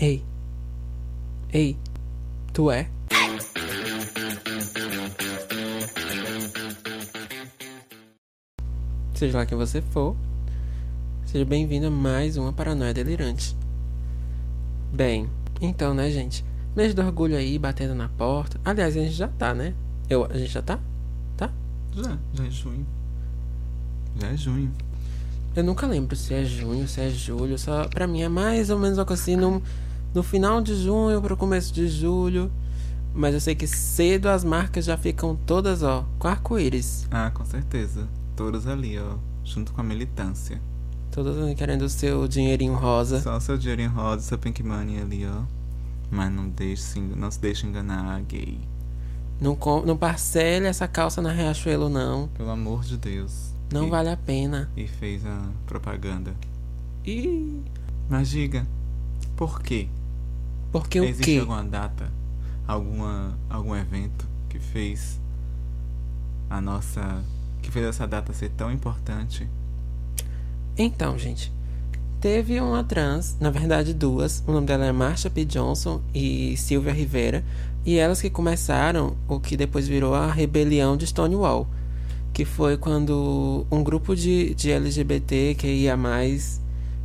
Ei. Ei. Tu é? Seja lá quem você for, seja bem-vindo a mais uma Paranoia Delirante. Bem, então, né, gente? Mês do orgulho aí, batendo na porta. Aliás, a gente já tá, né? Eu, a gente já tá? Tá? Já, já é junho. Já é junho. Eu nunca lembro se é junho, se é julho. Só pra mim é mais ou menos uma coisa assim no, no final de junho pro começo de julho. Mas eu sei que cedo as marcas já ficam todas, ó, com arco-íris. Ah, com certeza. Todas ali, ó. Junto com a militância. Todas querendo o seu dinheirinho rosa. Só o seu dinheirinho rosa, seu pink money ali, ó. Mas não, deixe não se deixe enganar, gay. Não, com, não parcele essa calça na Riachuelo, não. Pelo amor de Deus. Não e, vale a pena. E fez a propaganda. E. Mas diga, por quê? Porque o Existe quê? alguma data, alguma, algum evento que fez a nossa. que fez essa data ser tão importante? Então, gente. Teve uma trans, na verdade duas. O nome dela é Marsha P. Johnson e Silvia Rivera. E elas que começaram o que depois virou a rebelião de Stonewall. Que foi quando um grupo de, de LGBT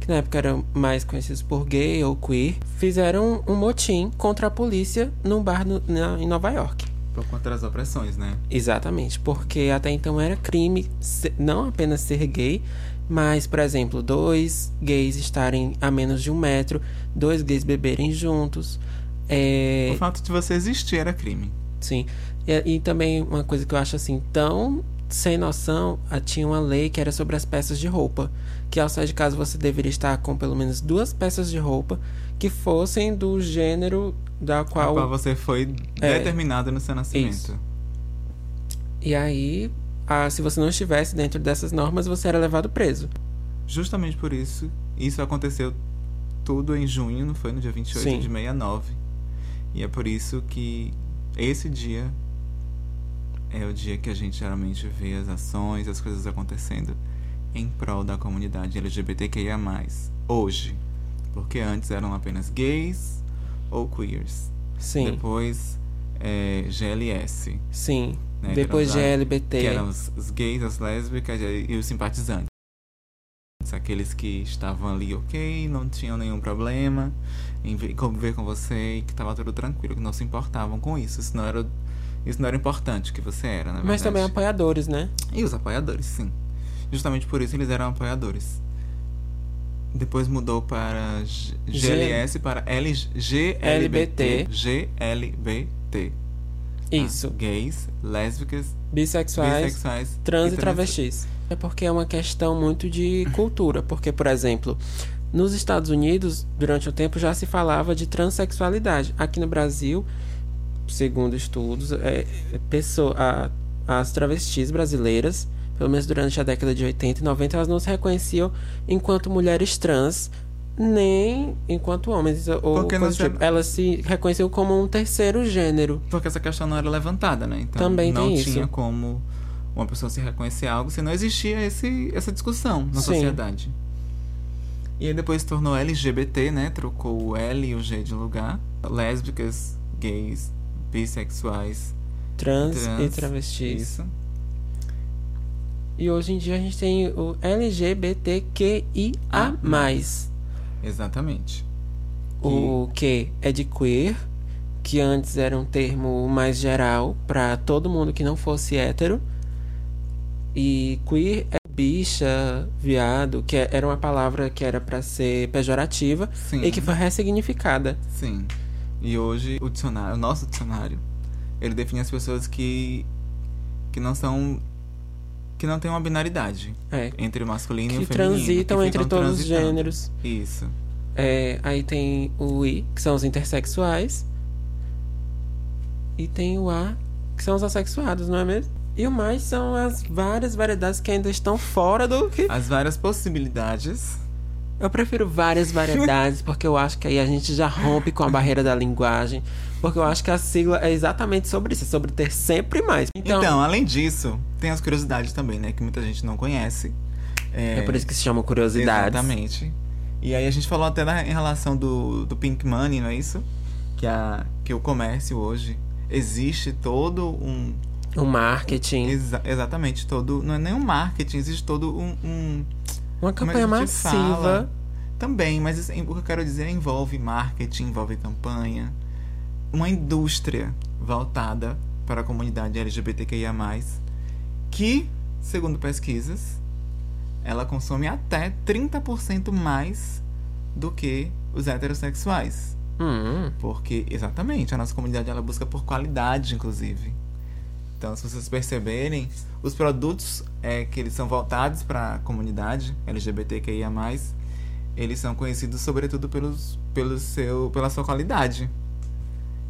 que na época eram mais conhecidos por gay ou queer, fizeram um motim contra a polícia num bar no, na, em Nova York. Por conta das opressões, né? Exatamente, porque até então era crime não apenas ser gay, mas, por exemplo, dois gays estarem a menos de um metro, dois gays beberem juntos. É, O fato de você existir era crime. sim. E, e também uma coisa que eu acho assim tão sem noção, ah, tinha uma lei que era sobre as peças de roupa, que ao sair de casa você deveria estar com pelo menos duas peças de roupa que fossem do gênero da Qual, qual você foi É. determinado no seu nascimento. Isso. E aí, ah, se você não estivesse dentro dessas normas, você era levado preso. Justamente por isso, isso aconteceu tudo em junho, não foi? No dia 28 Sim. de 69. E é por isso que esse dia é o dia que a gente geralmente vê as ações, as coisas acontecendo em prol da comunidade LGBTQIA+. Hoje. Porque antes eram apenas gays ou queers. Sim, Depois, é, GLS. sim. né, que Depois os- GLBT. Que eram os, os gays, as lésbicas e, os simpatizantes. Aqueles que estavam ali ok, não tinham nenhum problema em vi- conviver com você e que estava tudo tranquilo, que não se importavam com isso. Isso não era, isso não era importante que você era, na Mas verdade. também apoiadores, né? E os apoiadores, sim. Justamente por isso eles eram apoiadores. Depois mudou para G- G- GLS para L GLBT. LBT. GLBT. tá? Isso. Gays, lésbicas, Bissexuais, bissexuais trans e travestis. É porque é uma questão muito de cultura. Porque, por exemplo, nos Estados Unidos, durante um tempo já se falava de transexualidade. Aqui no Brasil, segundo estudos, é, é pessoa, a- as travestis brasileiras, pelo menos durante a década de 80 e 90, elas não se reconheciam enquanto mulheres trans, nem enquanto homens. Ou tipo. Elas se reconheciam como um terceiro gênero. Porque essa questão não era levantada, né? Então Também não tem tinha isso. como uma pessoa se reconhecer algo se não existia esse, essa discussão na Sim. sociedade. E aí depois se tornou LGBT, né? Trocou o L e o G de lugar. Lésbicas, gays, bissexuais, Trans, trans. e travestis. Isso. E hoje em dia a gente tem o LGBTQIA+. Exatamente. O que é de queer, que antes era um termo mais geral para todo mundo que não fosse hétero. E queer é bicha, viado, que é- era uma palavra que era para ser pejorativa Sim. e que foi ressignificada. Sim. E hoje o dicionário, o nosso dicionário, ele define as pessoas que que não são que não têm uma binaridade É. entre o masculino e Que o feminino. transitam que entre todos os gêneros. Isso. É, aí tem o I, que são os intersexuais. E tem o A, que são os assexuados, não é mesmo? E o mais são as várias variedades que ainda estão fora do que. As várias possibilidades. Eu prefiro várias variedades, porque eu acho que aí a gente já rompe com a barreira da linguagem. Porque eu acho que a sigla é exatamente sobre isso, é sobre ter sempre mais. Então, Então, além disso, tem as curiosidades também, né? Que muita gente não conhece. é por isso que se chama curiosidades. Exatamente. E aí a gente falou até na, em relação do, do Pink Money, não é isso? Que, a, que o comércio hoje existe todo um. O marketing. Exa exatamente, todo. Não é nem um marketing, existe todo um. um Uma campanha massiva. Fala? Também, mas isso, o que eu quero dizer envolve marketing, envolve campanha. Uma indústria voltada para a comunidade LGBTQIA, que, segundo pesquisas, ela consome até 30% mais do que os heterossexuais. Uhum. Porque, exatamente, a nossa comunidade ela busca por qualidade, inclusive. Então, se vocês perceberem, os produtos é, que eles são voltados para a comunidade LGBTQIA+, eles são conhecidos sobretudo pelos, pelo seu, pela sua qualidade.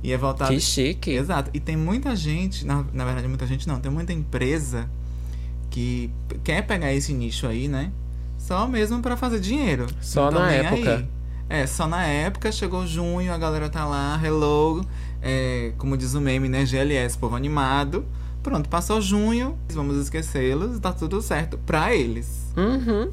E é voltado... Que chique. Exato. E tem muita gente, na, na verdade muita gente não, tem muita empresa que quer pegar esse nicho aí, né? Só mesmo para fazer dinheiro. Só na época. Aí. É, só na época, chegou junho, a galera tá lá, hello, é, como diz o meme, né? GLS, povo animado. Pronto, passou junho, vamos esquecê-los, tá tudo certo pra eles. Uhum.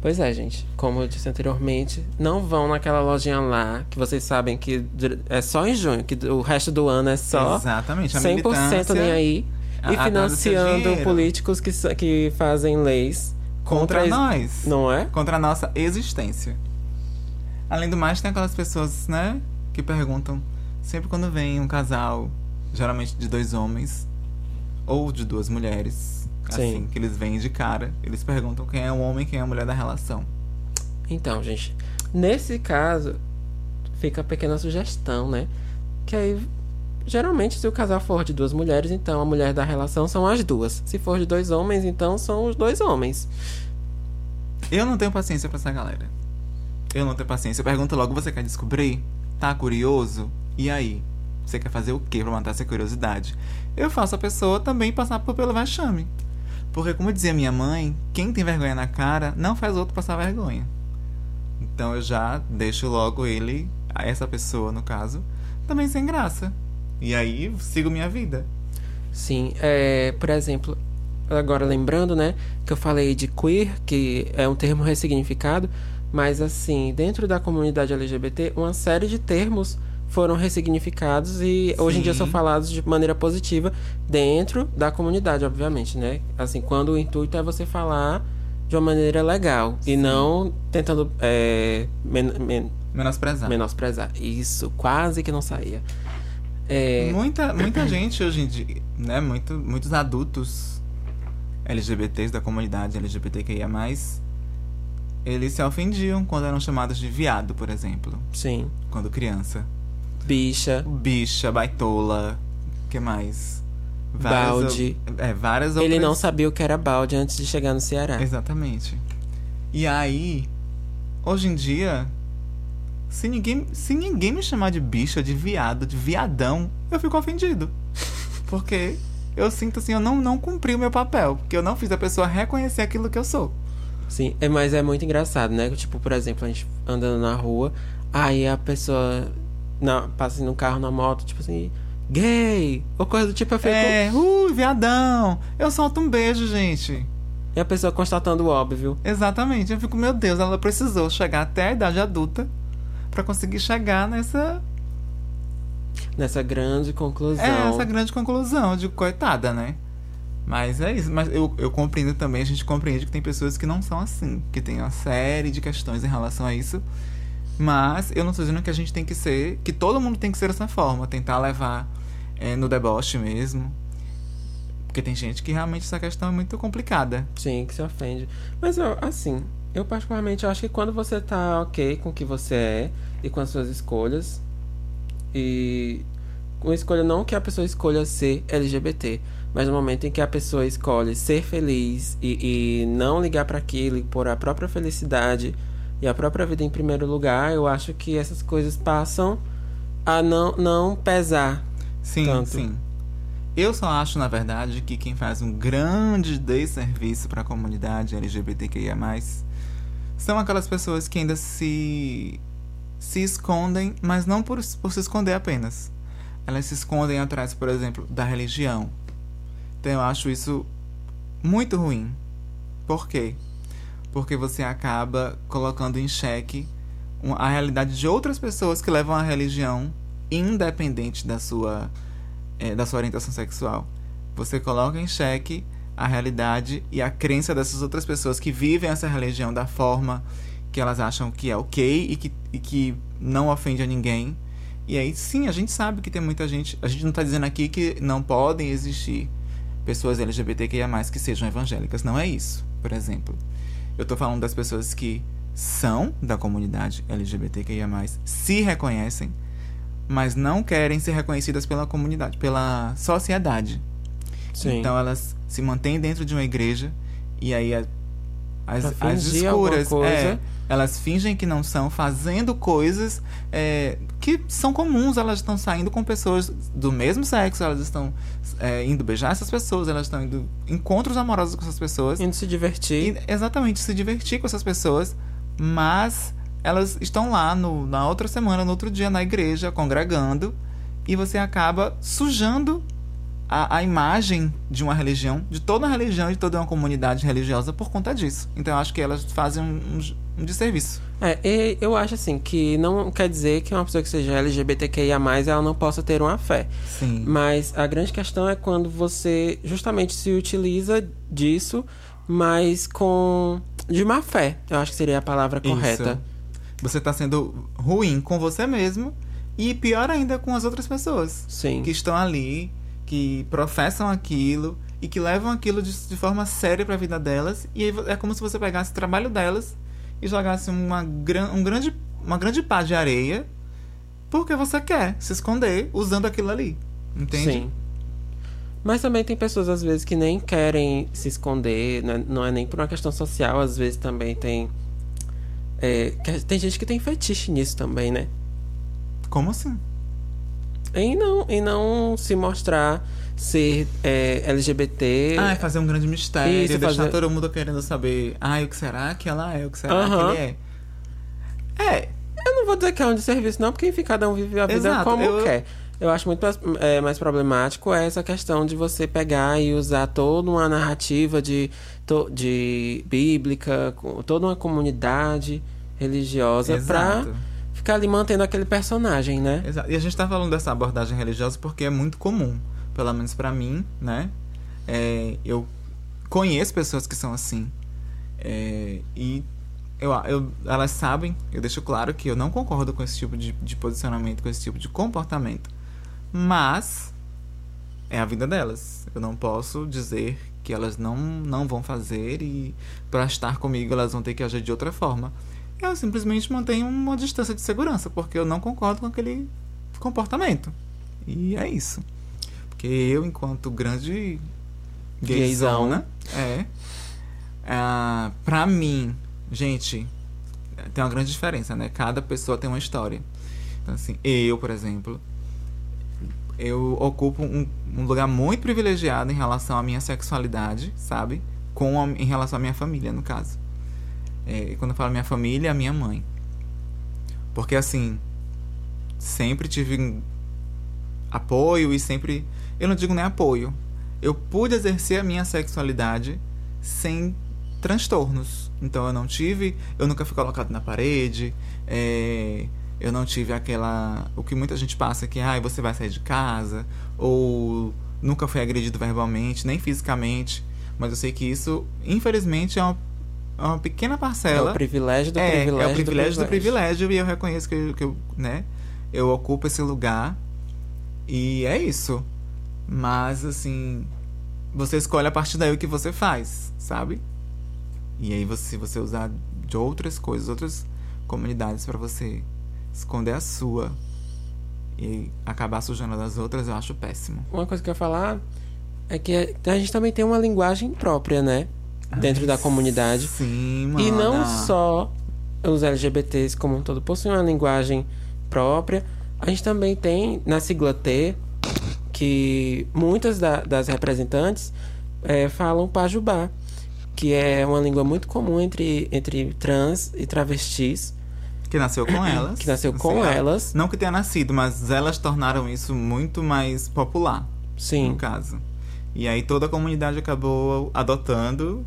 Pois é, gente. Como eu disse anteriormente, não vão naquela lojinha lá, que vocês sabem que é só em junho, que o resto do ano é só Exatamente, a 100% nem aí. E financiando políticos que, que fazem leis contra, contra nós. Não é? Contra a nossa existência. Além do mais, tem aquelas pessoas, né, que perguntam sempre quando vem um casal, geralmente de dois homens ou de duas mulheres, Sim. assim, que eles vêm de cara, eles perguntam quem é o homem e quem é a mulher da relação. Então, gente, nesse caso, fica a pequena sugestão, né? Que aí, geralmente, se o casal for de duas mulheres, então a mulher da relação são as duas. Se for de dois homens, então são os dois homens. Eu não tenho paciência para essa galera. Eu não tenho paciência. Eu pergunto logo, você quer descobrir? Tá curioso? E aí? Você quer fazer o que pra matar essa curiosidade? Eu faço a pessoa também passar por pelo vexame. Porque, como dizia minha mãe, quem tem vergonha na cara não faz outro passar vergonha. Então eu já deixo logo ele, essa pessoa no caso, também sem graça. E aí sigo minha vida. Sim, é, por exemplo, agora lembrando, né, que eu falei de queer, que é um termo ressignificado, mas assim, dentro da comunidade LGBT, uma série de termos foram ressignificados e Sim. hoje em dia são falados de maneira positiva dentro da comunidade, obviamente, né? Assim, quando o intuito é você falar de uma maneira legal Sim. e não tentando é, men men menosprezar. Menosprezar. Isso, quase que não saía. É... Muita, muita gente hoje em dia, né? Muito, muitos adultos LGBTs da comunidade LGBTQIA+, eles se ofendiam quando eram chamados de viado, por exemplo. Sim. Quando criança. Bicha. Bicha, baitola. que mais? Várias, balde. É, várias Ele não sabia o que era balde antes de chegar no Ceará. Exatamente. E aí, hoje em dia, se ninguém, se ninguém me chamar de bicha, de viado, de viadão, eu fico ofendido. Porque eu sinto assim, eu não, não cumpri o meu papel. Porque eu não fiz a pessoa reconhecer aquilo que eu sou. Sim, é, mas é muito engraçado, né? Tipo, por exemplo, a gente andando na rua, aí a pessoa na, passa no carro, na moto, tipo assim, gay, ou coisa do tipo, eu fico... É, uh, viadão, eu solto um beijo, gente. E a pessoa constatando o óbvio. Exatamente, eu fico, meu Deus, ela precisou chegar até a idade adulta para conseguir chegar nessa... Nessa grande conclusão. É, essa grande conclusão, de coitada, né? Mas é isso. Mas eu, eu compreendo também, a gente compreende que tem pessoas que não são assim, que tem uma série de questões em relação a isso. Mas eu não estou dizendo que a gente tem que ser, que todo mundo tem que ser dessa forma, tentar levar é, no deboche mesmo. Porque tem gente que realmente essa questão é muito complicada. Sim, que se ofende. Mas assim, eu particularmente acho que quando você tá ok com o que você é e com as suas escolhas, e uma escolha não que a pessoa escolha ser LGBT, mas no momento em que a pessoa escolhe ser feliz e, e não ligar para aquilo e pôr a própria felicidade e a própria vida em primeiro lugar, eu acho que essas coisas passam a não, não pesar. Sim, tanto. sim. Eu só acho, na verdade, que quem faz um grande desserviço para a comunidade LGBTQIA, são aquelas pessoas que ainda se, se escondem, mas não por, por se esconder apenas. Elas se escondem atrás, por exemplo, da religião. Então eu acho isso muito ruim. Por quê? Porque você acaba colocando em xeque a realidade de outras pessoas que levam a religião independente da sua, é, da sua orientação sexual. Você coloca em xeque a realidade e a crença dessas outras pessoas que vivem essa religião da forma que elas acham que é ok e que, e que não ofende a ninguém. E aí, sim, a gente sabe que tem muita gente. A gente não está dizendo aqui que não podem existir pessoas LGBTQIA, que sejam evangélicas. Não é isso, por exemplo. Eu estou falando das pessoas que são da comunidade LGBTQIA, se reconhecem, mas não querem ser reconhecidas pela comunidade, pela sociedade. Sim. Então elas se mantêm dentro de uma igreja e aí a, as, as escuras. É, elas fingem que não são, fazendo coisas é, que são comuns. Elas estão saindo com pessoas do mesmo sexo, elas estão é, indo beijar essas pessoas, elas estão indo encontros amorosos com essas pessoas. Indo se divertir. E, exatamente, se divertir com essas pessoas, mas elas estão lá no, na outra semana, no outro dia, na igreja, congregando, e você acaba sujando a, a, imagem de uma religião, de toda uma religião, de toda uma comunidade religiosa por conta disso. Então eu acho que elas fazem um, um, um desserviço. É, eu acho assim que não quer dizer que uma pessoa que seja LGBTQIA, ela não possa ter uma fé. Sim. Mas a grande questão é quando você justamente se utiliza disso, mas com. de má fé. Eu acho que seria a palavra correta. Isso. Você está sendo ruim com você mesmo e pior ainda com as outras pessoas. Sim. Que estão ali que professam aquilo e que levam aquilo de, de forma séria para a vida delas. E é como se você pegasse o trabalho delas e jogasse uma, um grande, uma grande pá de areia porque você quer se esconder usando aquilo ali. Entende? Sim. Mas também tem pessoas, às vezes, que nem querem se esconder, né? não é nem por uma questão social, às vezes também tem. É, tem gente que tem fetiche nisso também, né? Como assim? Em não, em não se mostrar ser é, LGBT. Ah, é fazer um grande mistério, Isso, deixar fazer... todo mundo querendo saber, ah, o que será que ela é, o que será uh -huh. que ele é. É. Eu não vou dizer que é um de serviço, não, porque enfim, cada um vive a vida Exato, como eu... quer. Eu acho muito mais, é, mais problemático essa questão de você pegar e usar toda uma narrativa de, de bíblica, toda uma comunidade religiosa para ficar ali mantendo aquele personagem, né? Exato. E a gente tá falando dessa abordagem religiosa porque é muito comum, pelo menos para mim, né? É, eu conheço pessoas que são assim. É, e eu, eu, elas sabem, eu deixo claro que eu não concordo com esse tipo de, de posicionamento, com esse tipo de comportamento. Mas é a vida delas. Eu não posso dizer que elas não, não vão fazer e para estar comigo elas vão ter que agir de outra forma eu simplesmente mantenho uma distância de segurança, porque eu não concordo com aquele comportamento. E é isso. Porque eu, enquanto grande gayzona, é, é, pra mim, gente, tem uma grande diferença, né? Cada pessoa tem uma história. Então, assim, eu, por exemplo, eu ocupo um, um lugar muito privilegiado em relação à minha sexualidade, sabe? Com a, em relação à minha família, no caso. É, quando eu falo minha família, a minha mãe. Porque assim, sempre tive apoio e sempre. Eu não digo nem apoio. Eu pude exercer a minha sexualidade sem transtornos. Então eu não tive. Eu nunca fui colocado na parede. É, eu não tive aquela. O que muita gente passa que, ah, você vai sair de casa. Ou nunca fui agredido verbalmente, nem fisicamente. Mas eu sei que isso, infelizmente, é uma uma pequena parcela. É o privilégio do é, privilégio. É o privilégio do privilégio, do privilégio e eu reconheço que eu, que eu, né, eu ocupo esse lugar. E é isso. Mas, assim, você escolhe a partir daí o que você faz, sabe? E aí, você, se você usar de outras coisas, outras comunidades para você esconder a sua e acabar sujando das outras, eu acho péssimo. Uma coisa que eu ia falar é que a gente também tem uma linguagem própria, né? Dentro Ai, da comunidade. Sim, mano. E não só os LGBTs como um todo possuem uma linguagem própria. A gente também tem na sigla T que muitas da, das representantes é, falam pajubá, que é uma língua muito comum entre, entre trans e travestis. Que nasceu com elas. que nasceu com elas. Não que tenha nascido, mas elas tornaram isso muito mais popular. Sim. No caso. E aí toda a comunidade acabou adotando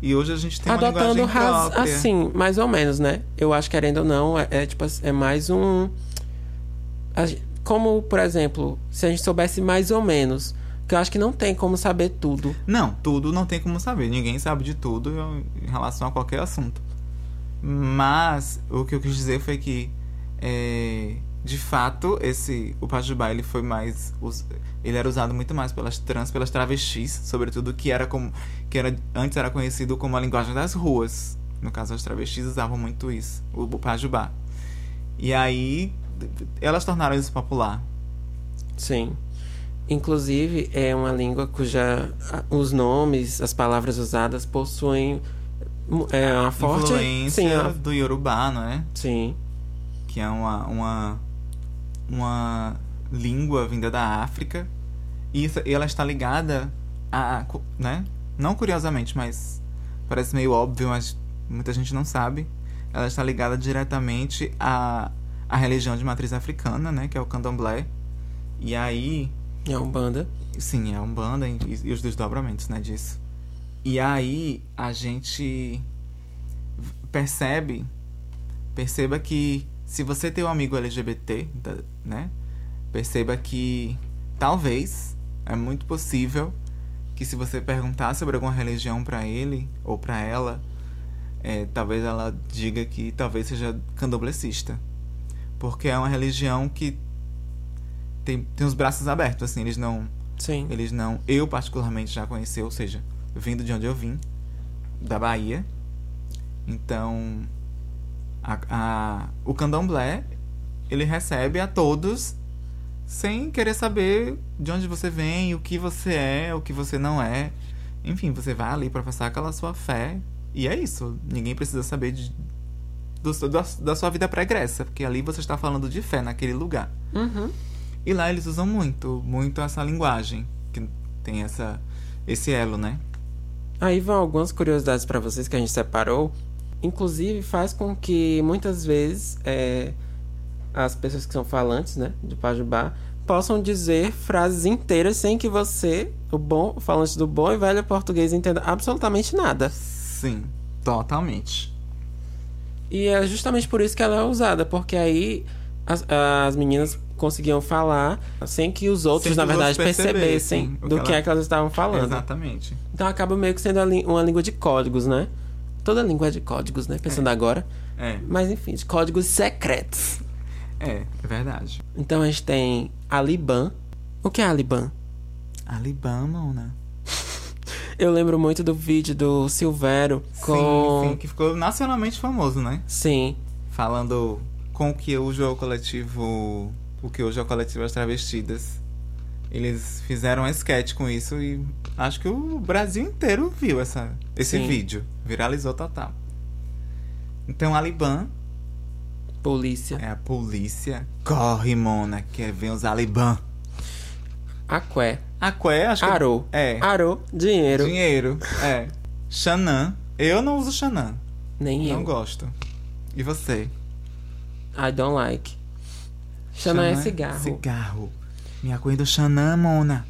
E hoje a gente tem uma Adotando linguagem ras- própria. assim, mais ou menos, né? Eu acho que querendo ou não, é, é tipo é mais um. Como, por exemplo, se a gente soubesse mais ou menos. Que eu acho que não tem como saber tudo. Não, tudo não tem como saber. Ninguém sabe de tudo em relação a qualquer assunto. Mas o que eu quis dizer foi que, é, de fato, esse o Pajubá ele foi mais, ele era usado muito mais pelas trans, pelas travestis, sobretudo que era como, que era antes era conhecido como a linguagem das ruas. No caso, as travestis usavam muito isso, o, o Pajubá. E aí elas tornaram isso popular. Sim. Inclusive, é uma língua cuja os nomes, as palavras usadas possuem é, uma forte Influência sim, a- do Yorubá, não é? sim, que é uma, uma, uma língua vinda da África. E isso- ela está ligada a. Né? Não curiosamente, mas parece meio óbvio, mas muita gente não sabe. Ela está ligada diretamente à, à religião de matriz africana, né? Que é o candomblé. E aí. é uma banda. Sim, é a Umbanda e, e os desdobramentos, né, disso. E aí a gente percebe, perceba que se você tem um amigo LGBT, né, perceba que talvez, é muito possível que se você perguntar sobre alguma religião pra ele ou pra ela, é, talvez ela diga que talvez seja candomblessista. Porque é uma religião que tem, tem os braços abertos, assim, eles não Sim. eles não. Eu, particularmente, já conheci, ou seja, vindo de onde eu vim, da Bahia. Então, a, a- o candomblé, ele recebe a todos sem querer saber de onde você vem, o que você é, o que você não é. Enfim, você vai ali para passar aquela sua fé. E é isso. Ninguém precisa saber de, do- da, da sua vida pregressa, porque ali você está falando de fé naquele lugar. Uhum. E lá eles usam muito, muito essa linguagem, que tem essa, esse elo, né? Aí vão algumas curiosidades pra vocês que a gente separou. Inclusive faz com que muitas vezes é, as pessoas que são falantes, né, de Pajubá, possam dizer frases inteiras sem que você, o bom o falante do bom e velho português, entenda absolutamente nada. Sim, totalmente. E é justamente por isso que ela é usada, porque aí as, as meninas conseguiam falar sem que os outros, que na verdade, percebessem percebessem do que que ela- é que elas estavam falando. Exatamente. Então acaba meio que sendo uma língua de códigos, né? Toda língua é de códigos, né? Pensando agora. É, Mas enfim, de códigos secretos. é, é verdade. Então a gente tem Aliban. O que é Aliban? Alibama, né? Eu lembro muito do vídeo do Silvério com. Sim, sim, que ficou nacionalmente famoso, né? Sim. Falando com o que hoje é o coletivo. O que hoje é o coletivo As Travestidas. Eles fizeram um sketch com isso e acho que o Brasil inteiro viu essa, esse Sim. vídeo. Viralizou total. Então, Aliban Polícia. é a polícia. Corre, Mona, que vem os Aliban. Aqué. Aqué, acho que. Arô. É. Arô. Dinheiro. Dinheiro. É. Xanã. Eu não uso Xanã. Nem Não eu. gosto. E você? I don't like. Xanã é Xanã cigarro. Cigarro. Minha coisa do Xanã, Mona.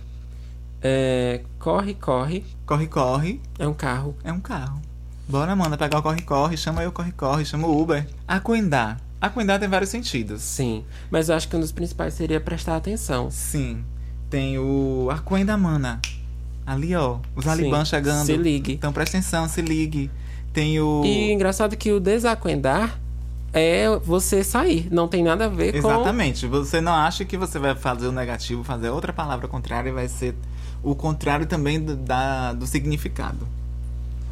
É. Corre, corre. Corre, corre. É um carro. É um carro. Bora, Mona, pegar o corre, corre. Chama eu, corre, corre. Chama o Uber. Aquendá. Aquendá tem vários sentidos. Sim. Mas eu acho que um dos principais seria prestar atenção. Sim. Tem o Aquenda, Mana. Ali, ó. Os. Aliban chegando. Se ligue. Então presta atenção, se ligue. Tem o. E engraçado que o desacuendar é você sair. Não tem nada a ver Exatamente. Você não acha que você vai fazer o negativo, fazer outra palavra contrária e vai ser o contrário também do, da, do significado. com.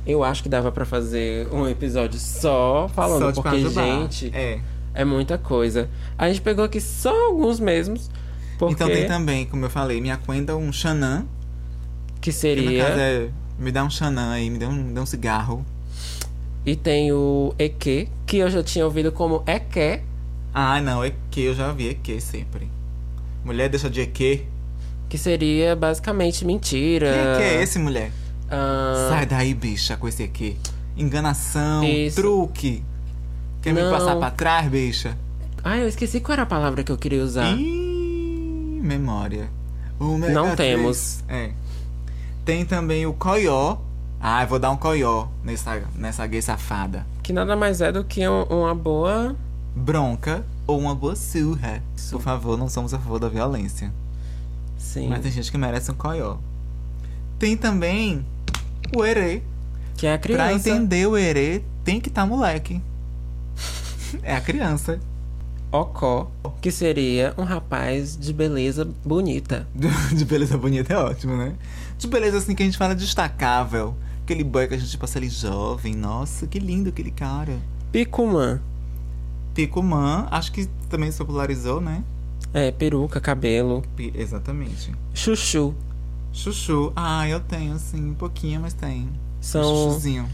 Eu acho que dava pra fazer um episódio só falando, Só porque, Pajubá. gente, É. é muita coisa. A gente pegou aqui só alguns mesmos. Porque Então tem também, como eu falei, me acuenda um xanã. que Que seria. caso é, me dá um xanã aí, me dá um, me dá um cigarro. E tem o EQ, que eu já tinha ouvido como EQ. Ah, não, é que eu já vi, que sempre. Mulher deixa de EQ. Que seria basicamente mentira. Que EQ é esse, mulher? Ah, Sai daí, bicha, com esse EQ. Enganação, Isso. truque. Quer me Não. passar pra trás, bicha? Ah, eu esqueci qual era a palavra que eu queria usar. Ih, memória. Ômega Não temos. É. Tem também o coió. Ah, eu vou dar um coió nessa, nessa gay safada. Que nada mais é do que um- uma boa. Bronca ou uma boa surra. Por favor, não somos a favor da violência. Sim. Mas tem gente que merece um coió. Tem também o erê. Que é a Pra criança. entender o erê, tem que estar moleque. é a criança. Ocó. Que seria um rapaz de beleza bonita. De beleza bonita é ótimo, né? De beleza assim que a gente fala destacável. Aquele boy que a gente passa ali jovem. Nossa, que lindo aquele cara. Picumã. Picumã, acho que também se popularizou, né? É, peruca, cabelo. Pi- Exatamente. Chuchu. Chuchu. Ah, eu tenho, assim, um pouquinho, mas tem. São Chuchuzinho.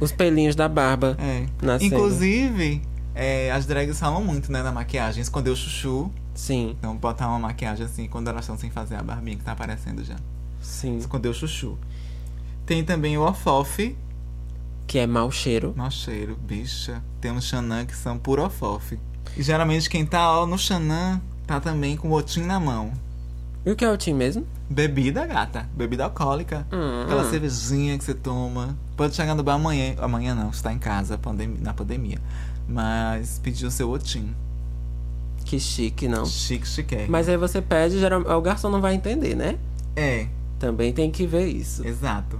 os pelinhos da barba. É. Inclusive, é, as drags falam muito, né, na maquiagem. Esconder o chuchu. Sim, Então, botar uma maquiagem assim quando elas estão sem fazer a barbinha que tá aparecendo já. sim. Esconder o chuchu. Tem também o ofofe. Que é mau cheiro. Mau cheiro, bicha. Tem uns xanã que são puro ofofe. E geralmente quem tá ó, no xanã tá também com o otim na mão. E o que é o Tim mesmo? Bebida, gata. Bebida alcoólica. Hum, Aquela hum. cervejinha que você toma. Pode chegar no bar amanhã. Amanhã não, você tá em casa pandem- na pandemia. Mas pedir o seu otim. Que chique, não. Chique, chique. Mas aí você pede, geral... o garçom não vai entender, né? É, Também tem que ver isso. exato.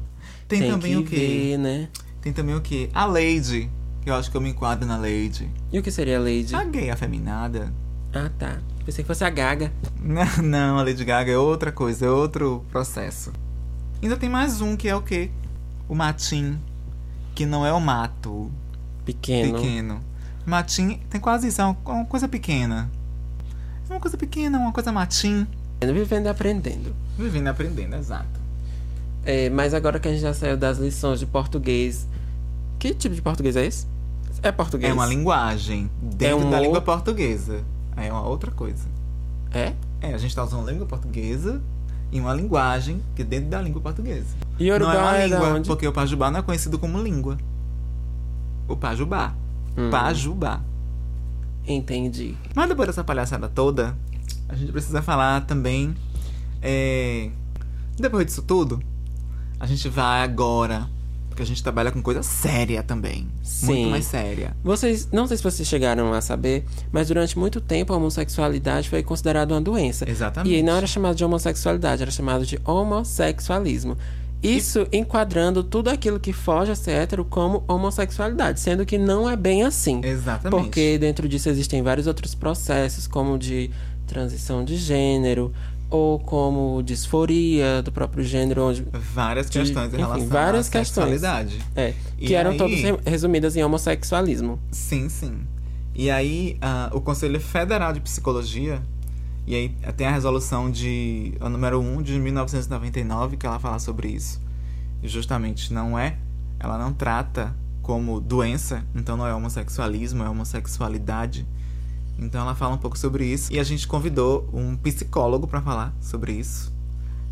Tem, também que o quê? ver, né? Tem também o quê? A Lady. Eu acho que eu me enquadro na Lady. E o que seria a Lady? A gay afeminada. Ah, tá. Pensei que fosse a Gaga. Não, não, a Lady Gaga é outra coisa, é outro processo. Ainda tem mais um que é o quê? O matim. Que não é o mato Pequeno. pequeno. Matim tem quase isso, é uma, uma coisa pequena. É uma coisa pequena, uma coisa matim. Vivendo e aprendendo. Vivendo e aprendendo, exato. É, mas agora que a gente já saiu das lições de português. Que tipo de português é esse? É português? É uma linguagem dentro um da língua outro- portuguesa. É uma outra coisa. É? É, a gente tá usando língua portuguesa e uma linguagem que é dentro da língua portuguesa. E Yorubá não é uma é língua, porque o Pajubá não é conhecido como língua. O Pajubá. Hum. Pajubá. Entendi. Mas depois dessa palhaçada toda, a gente precisa falar também. é, Depois disso tudo, a gente vai agora. Porque a gente trabalha com coisa séria também. Sim. Muito mais séria. Vocês, não sei se vocês chegaram a saber, mas durante muito tempo a homossexualidade foi considerada uma doença. Exatamente. E não era chamado de homossexualidade, era chamado de homossexualismo. Isso enquadrando tudo aquilo que foge a ser hétero como homossexualidade, sendo que não é bem assim. Exatamente. Porque dentro disso existem vários outros processos, como de transição de gênero, ou como disforia do próprio gênero, onde. Várias de- questões em enfim, relação várias à sexualidade. É, E que eram aí- todas re- resumidas em homossexualismo. Sim, sim. E aí, ah, o Conselho Federal de Psicologia, e aí tem a resolução de a número 1 de 1999 que ela fala sobre isso. E justamente não é, ela não trata como doença, então não é homossexualismo, é homossexualidade. Então ela fala um pouco sobre isso e a gente convidou um psicólogo para falar sobre isso.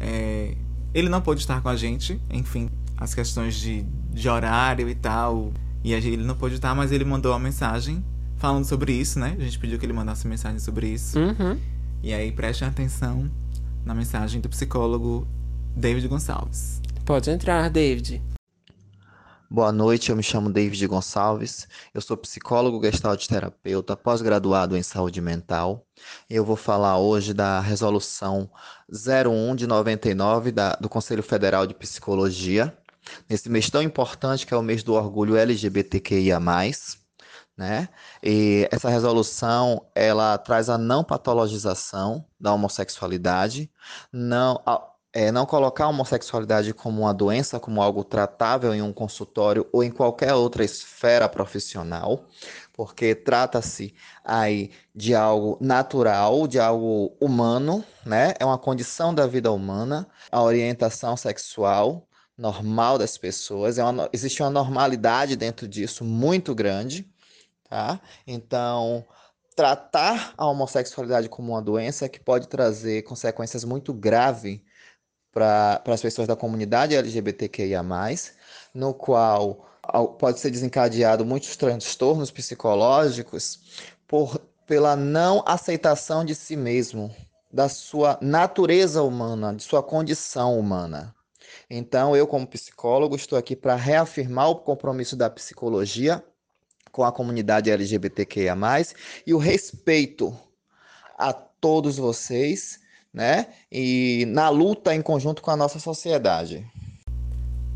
É, ele não pôde estar com a gente, enfim, as questões de, de horário e tal. E a gente- ele não pôde estar, mas ele mandou uma mensagem falando sobre isso, né? A gente pediu que ele mandasse mensagem sobre isso. Uhum. E aí prestem atenção na mensagem do psicólogo David Gonçalves. Pode entrar, David. Boa noite, eu me chamo David Gonçalves, eu sou psicólogo gestalt terapeuta, pós-graduado em saúde mental. Eu vou falar hoje da resolução 01 de 99 da- do Conselho Federal de Psicologia, nesse mês tão importante que é o mês do orgulho LGBTQIA+, né? E essa resolução, ela traz a não patologização da homossexualidade, não é, não colocar a homossexualidade como uma doença, como algo tratável em um consultório ou em qualquer outra esfera profissional, porque trata-se aí de algo natural, de algo humano, né? É uma condição da vida humana, a orientação sexual normal das pessoas, é uma, existe uma normalidade dentro disso muito grande, tá? Então, tratar a homossexualidade como uma doença que pode trazer consequências muito graves para as pessoas da comunidade LGBTQIA+, no qual pode ser desencadeado muitos transtornos psicológicos por, pela não aceitação de si mesmo, da sua natureza humana, de sua condição humana. Então, eu, como psicólogo, estou aqui para reafirmar o compromisso da psicologia com a comunidade LGBTQIA, e o respeito a todos vocês, né? E na luta em conjunto com a nossa sociedade.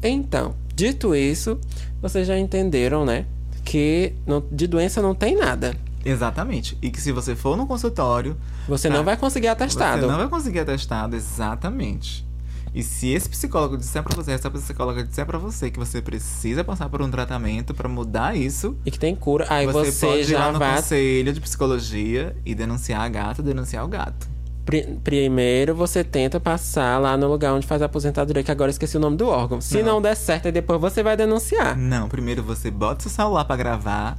Então, dito isso, vocês já entenderam, né? Que não, de doença não tem nada. Exatamente. E que se você for no consultório. Você não tá? vai conseguir atestado. Você não vai conseguir atestado, exatamente. E se esse psicólogo disser pra você, essa psicóloga disser pra você que você precisa passar por um tratamento pra mudar isso. E que tem cura. Aí você, você, pode ir já lá no vai. conselho de psicologia e denunciar a gata, denunciar o gato. Pri- Primeiro você tenta passar lá no lugar onde faz a aposentadoria, que agora eu esqueci o nome do órgão. Se Não. não, der certo, aí depois você vai denunciar. Não, primeiro você bota seu celular pra gravar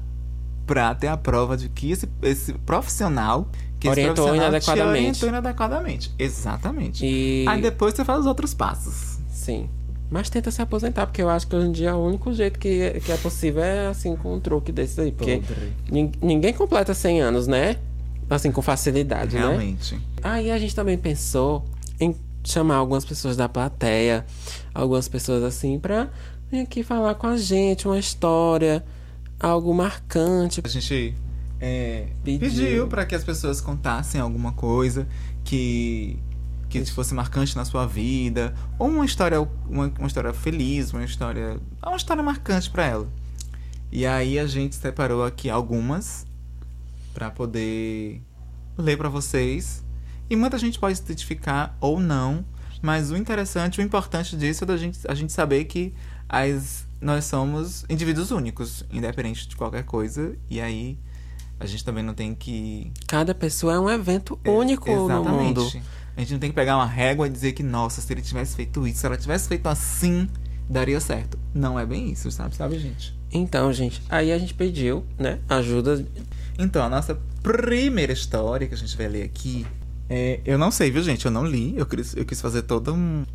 pra ter a prova de que esse, esse profissional que Orientou profissional inadequadamente. Te orientou inadequadamente. Exatamente. E. Aí depois você faz os outros passos. Sim. Mas tenta se aposentar, porque eu acho que hoje em dia o único jeito que, que é possível é assim com um truque desse aí. Porque nin- ninguém completa 100 anos, né? Assim, com facilidade, né? Realmente. Aí a gente também pensou em chamar algumas pessoas da plateia, algumas pessoas assim, pra vir aqui falar com a gente uma história, algo marcante. A gente é, Pediu. pediu, pra que as pessoas contassem alguma coisa que que fosse marcante na sua vida, ou uma história uma, uma história feliz, uma história uma história marcante pra ela. E aí a gente separou aqui algumas pra poder ler pra vocês. E muita gente pode se identificar ou não, mas o interessante, o importante disso é da gente, a gente saber que as, nós somos indivíduos únicos, independente de qualquer coisa, e aí a gente também não tem que. Cada pessoa é um evento único no Exatamente. mundo. A gente não tem que pegar uma régua e dizer que, nossa, se ele tivesse feito isso, se ela tivesse feito assim, daria certo. Não é bem isso, sabe? Sabe, gente? Então, gente, aí a gente pediu, né, ajuda. Então, a nossa primeira história que a gente vai ler aqui. é, eu não sei, viu, gente? Eu não li. Eu quis, eu quis fazer toda um-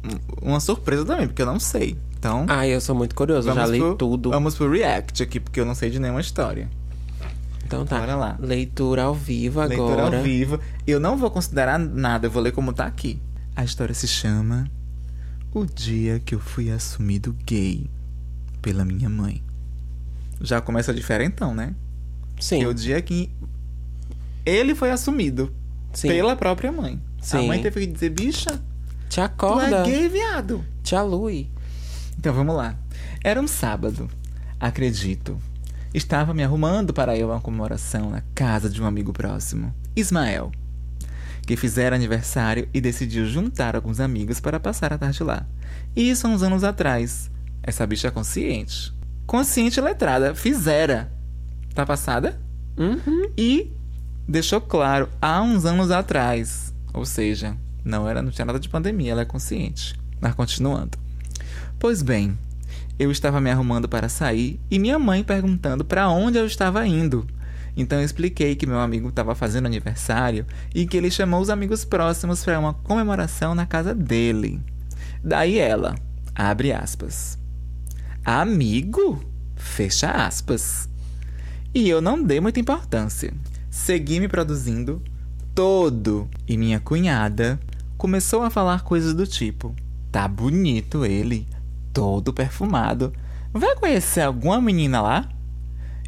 um- uma surpresa também, porque eu não sei. Então. Ah, eu sou muito curioso, eu já li pro, tudo. Vamos pro react aqui, porque eu não sei de nenhuma história. Então tá. Bora lá. Leitura ao vivo agora. Leitura ao vivo. Eu não vou considerar nada, eu vou ler como tá aqui. A história se chama O Dia que Eu Fui Assumido Gay pela Minha Mãe. Já começa diferentão, né? Sim. Que é o dia que ele foi assumido Sim. pela própria mãe. A Sim. mãe teve que dizer, bicha, Te tu é acorda. gay, viado. Te alui. Então vamos lá. Era um sábado, acredito. Estava me arrumando para ir a uma comemoração na casa de um amigo próximo, Ismael, que fizera aniversário e decidiu juntar alguns amigos para passar a tarde lá. Isso há uns anos atrás. Essa bicha é consciente. Consciente e letrada. Fizera. Tá passada? Uhum. E deixou claro há uns anos atrás. Ou seja, não era, não tinha nada de pandemia, ela é consciente. Mas continuando. Pois bem, eu estava me arrumando para sair e minha mãe perguntando para onde eu estava indo. Então eu expliquei que meu amigo estava fazendo aniversário e que ele chamou os amigos próximos para uma comemoração na casa dele. Daí ela, abre aspas. Amigo? Fecha aspas. E eu não dei muita importância. Segui me produzindo todo. E minha cunhada começou a falar coisas do tipo: Tá bonito ele, todo perfumado. Vai conhecer alguma menina lá?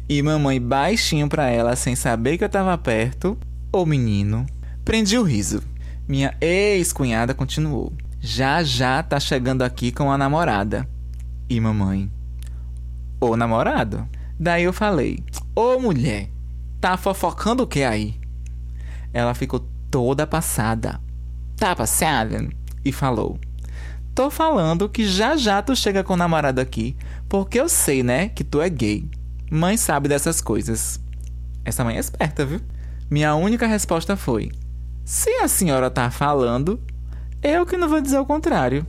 E mamãe baixinho pra ela, sem saber que eu tava perto. Ô menino. Prendi o riso. Minha ex-cunhada continuou. Já já tá chegando aqui com a namorada. E mamãe. Ô namorado. Daí eu falei: Ô mulher, tá fofocando o que aí? Ela ficou toda passada. Tá passada? E falou: Tô falando que já já tu chega com o namorado aqui, porque eu sei, né, que tu é gay. Mãe sabe dessas coisas. Essa mãe é esperta, viu? Minha única resposta foi: Se a senhora tá falando, eu que não vou dizer o contrário.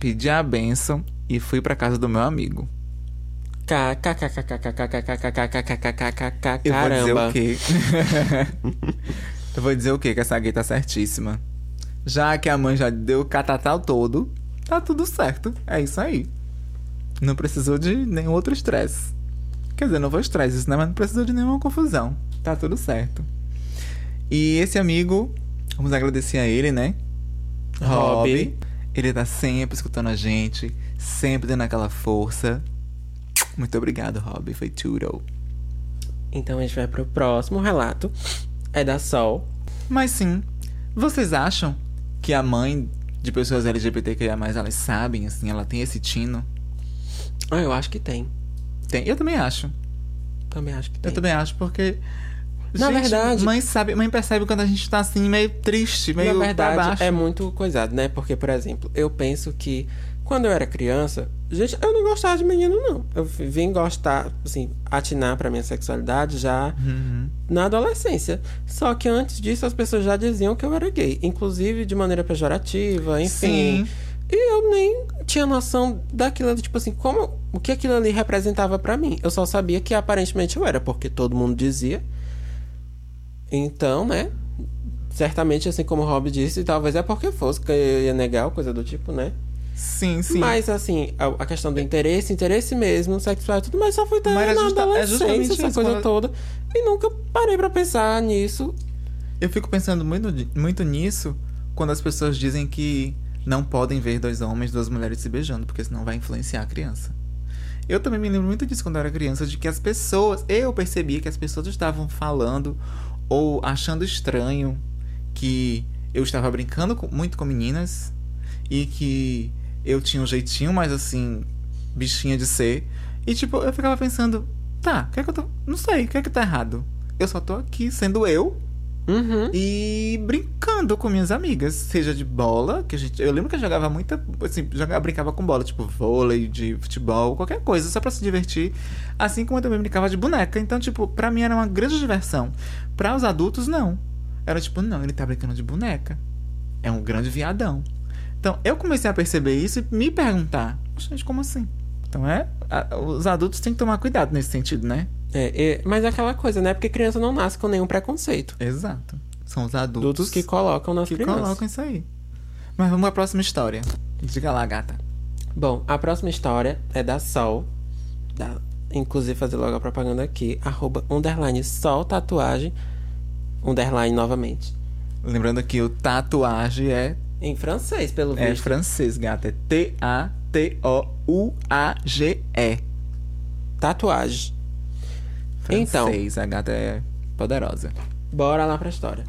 Pedi a bênção e fui pra casa do meu amigo. Eu vou dizer o quê? Eu vou dizer o quê? Que essa gay tá certíssima. Já que a mãe já deu o catatal todo, tá tudo certo. É isso aí. Não precisou de nenhum outro estresse. Quer dizer, não foi estresse, isso, né? Mas não precisou de nenhuma confusão. Tá tudo certo. E esse amigo, vamos agradecer a ele, né? Rob. Ele tá sempre escutando a gente, sempre dando aquela força. Muito obrigado, Rob. Foi tudo. Então a gente vai pro próximo relato. É da Sol. Mas sim, vocês acham que a mãe de pessoas LGBTQIA+, elas sabem, assim, ela tem esse tino? Ah, eu acho que tem. Tem. Eu também acho. Também acho que tem. Eu também acho, porque. Na gente, verdade- Mãe sabe, mãe percebe quando a gente tá assim, meio triste, meio Na pra verdade, baixo. é muito coisado, né? Porque, por exemplo, eu penso que quando eu era criança, gente, eu não gostava de menino, não. Eu vim gostar, assim, atinar pra minha sexualidade já Uhum. na adolescência. Só que antes disso, as pessoas já diziam que eu era gay. Inclusive de maneira pejorativa, enfim. Sim. E eu nem tinha noção daquilo tipo assim, como o que aquilo ali representava pra mim. Eu só sabia que aparentemente eu era, porque todo mundo dizia. Então, né? Certamente, assim como o Rob disse, talvez é porque fosse, que eu ia negar, coisa do tipo, né? Sim, sim. Mas, assim, a, questão do interesse, interesse mesmo, sexual e tudo, mas só fui ter Mas é na justa- é adolescência, essa coisa quando- toda. E nunca parei pra pensar nisso. Eu fico pensando muito, muito nisso quando as pessoas dizem que não podem ver dois homens, duas mulheres se beijando, porque senão vai influenciar a criança. Eu também me lembro muito disso quando eu era criança, de que as pessoas. Eu percebia que as pessoas estavam falando ou achando estranho que eu estava brincando com- muito com meninas e que eu tinha um jeitinho mais assim, bichinha de ser. E tipo, eu ficava pensando, tá, o que é que eu tô. Não sei, o que é que tá errado? Eu só tô aqui sendo eu Uhum. e brincando com minhas amigas, seja de bola, que a gente, eu lembro que eu jogava muita, assim, jogava, brincava com bola, tipo vôlei, de futebol, qualquer coisa, só pra se divertir, assim como eu também brincava de boneca. Então, tipo, pra mim era uma grande diversão. Pra os adultos não. Era tipo, não, ele tá brincando de boneca. É um grande viadão. Então, eu comecei a perceber isso e me perguntar, gente, como assim? Então é, a- os adultos têm que tomar cuidado nesse sentido, né? É, é, mas é aquela coisa, né? Porque criança não nasce com nenhum preconceito. Exato. São os adultos Adultos que colocam nas que crianças. colocam isso aí. Mas vamos à próxima história. Diga lá, gata. Bom, a próxima história é da Sol. Da, inclusive, fazer logo a propaganda aqui. Arroba underline Sol Tatuagem. Underline novamente. Lembrando que o tatuagem é, Em francês, pelo é visto. francês, gata. É T-A-T-O-U-A-G-E. Tatuagem. Então. Francês, a gata é poderosa. Bora lá pra história.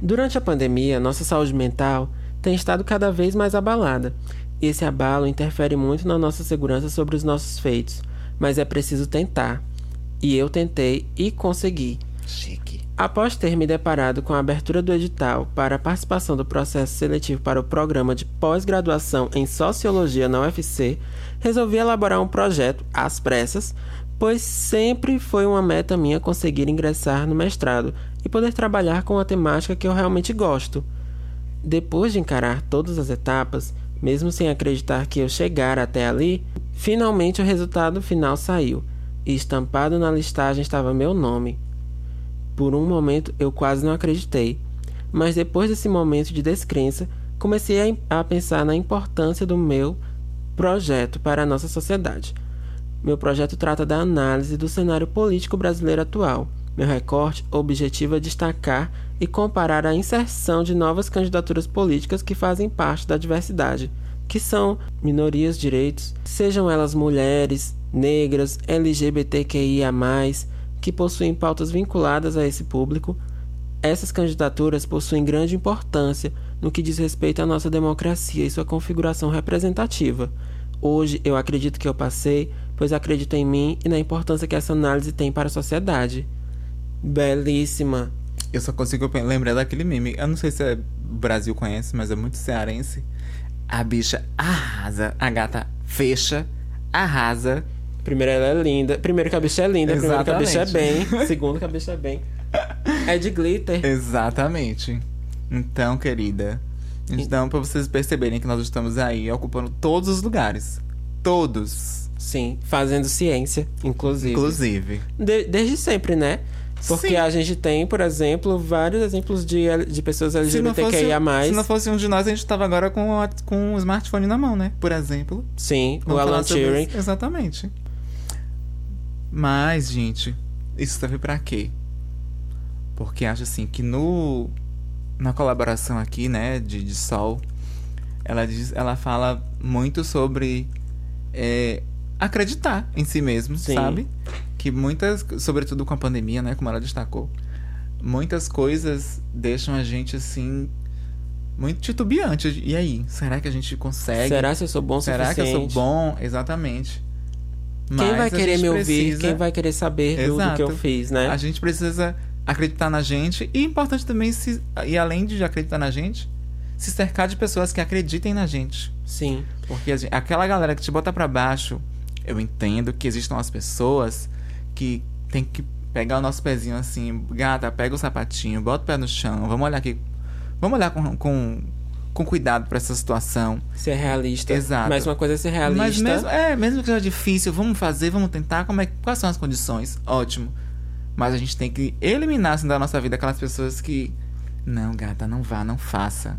Durante a pandemia, nossa saúde mental tem estado cada vez mais abalada. Esse abalo interfere muito na nossa segurança sobre os nossos feitos, mas é preciso tentar. E eu tentei e consegui. Chique. Após ter me deparado com a abertura do edital para a participação do processo seletivo para o programa de pós-graduação em Sociologia na UFC, resolvi elaborar um projeto às pressas, pois sempre foi uma meta minha conseguir ingressar no mestrado e poder trabalhar com a temática que eu realmente gosto. Depois de encarar todas as etapas, mesmo sem acreditar que eu chegara até ali, finalmente o resultado final saiu, e estampado na listagem estava meu nome. Por um momento eu quase não acreditei, mas depois desse momento de descrença, comecei a, a pensar na importância do meu projeto para a nossa sociedade. Meu projeto trata da análise do cenário político brasileiro atual. Meu recorte objetiva destacar e comparar a inserção de novas candidaturas políticas que fazem parte da diversidade, que são minorias direitos, sejam elas mulheres, negras, LGBTQIA, que possuem pautas vinculadas a esse público. Essas candidaturas possuem grande importância no que diz respeito à nossa democracia e sua configuração representativa. Hoje eu acredito que eu passei, pois acredito em mim e na importância que essa análise tem para a sociedade. Belíssima. Eu só consigo lembrar daquele meme. Eu não sei se é- o Brasil conhece, mas é muito cearense. A bicha arrasa. A gata fecha, arrasa. Primeiro, ela é linda. Primeiro, que a bicha é linda. Primeiro, que a bicha é Exatamente. bem. Segundo, que a bicha é bem. É de glitter. Exatamente. Então, querida. Então, pra vocês perceberem que nós estamos aí ocupando todos os lugares. Todos. Sim, fazendo ciência, inclusive. Inclusive. De- desde sempre, né? Porque Sim. a gente tem, por exemplo, vários exemplos de, de pessoas Se não, fosse, LGBTQIA+. se não fosse um de nós, a gente tava agora com, a- com um smartphone na mão, né? Por exemplo. Sim, o Vamos Alan falar sobre Turing. Exatamente. Mas, gente, isso serve pra quê? Porque acho assim que no na colaboração aqui, né, de, de Sol, ela diz, ela fala muito sobre é, acreditar em si mesmo, Sim. sabe? Que muitas, sobretudo com a pandemia, né, como ela destacou, muitas coisas deixam a gente assim muito titubeante. E aí, será que a gente consegue? Será que eu sou bom Será que eu sou suficiente? bom? Exatamente. Quem Mas vai a querer me ouvir? precisa- Quem vai querer saber do, do que eu fiz, né? A gente precisa acreditar na gente e é importante também se e além de acreditar na gente, se cercar de pessoas que acreditem na gente, Sim. porque gente- aquela galera que te bota pra baixo, eu entendo que existam as pessoas que tem que pegar o nosso pezinho assim, gata, pega o sapatinho, bota o pé no chão, vamos olhar aqui, vamos olhar com, com, com cuidado pra essa situação. Ser realista. Exato. Mas uma coisa é ser realista. Mas mesmo, é, mesmo que seja difícil, vamos fazer, vamos tentar, como é, quais são as condições? Ótimo. Mas a gente tem que eliminar assim, da nossa vida aquelas pessoas que. Não, gata, não vá, não faça.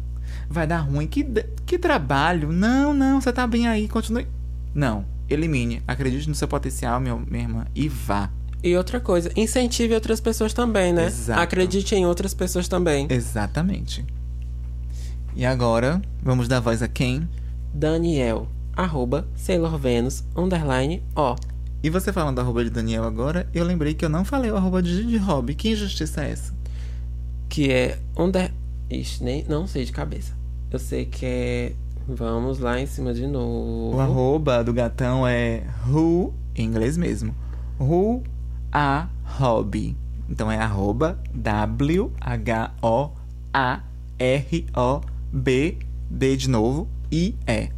Vai dar ruim. Que, que trabalho. Não, não, você tá bem aí, continue. Não, elimine. Acredite no seu potencial, meu, minha irmã, e vá. E outra coisa, incentive outras pessoas também, né? Exato. Acredite em outras pessoas também. Exatamente. E agora, vamos dar voz a quem? Daniel, arroba Sailor Venus, underline, ó. E você falando do arroba de Daniel agora, eu lembrei que eu não falei o arroba de, de Rob. Que injustiça é essa? Que é under... Ixi, nem, não sei de cabeça. Eu sei que é... Vamos lá em cima de novo. O arroba do gatão é who, em inglês mesmo. Who a hobby. Então é arroba W-H-O-A-R-O-B D de novo I E.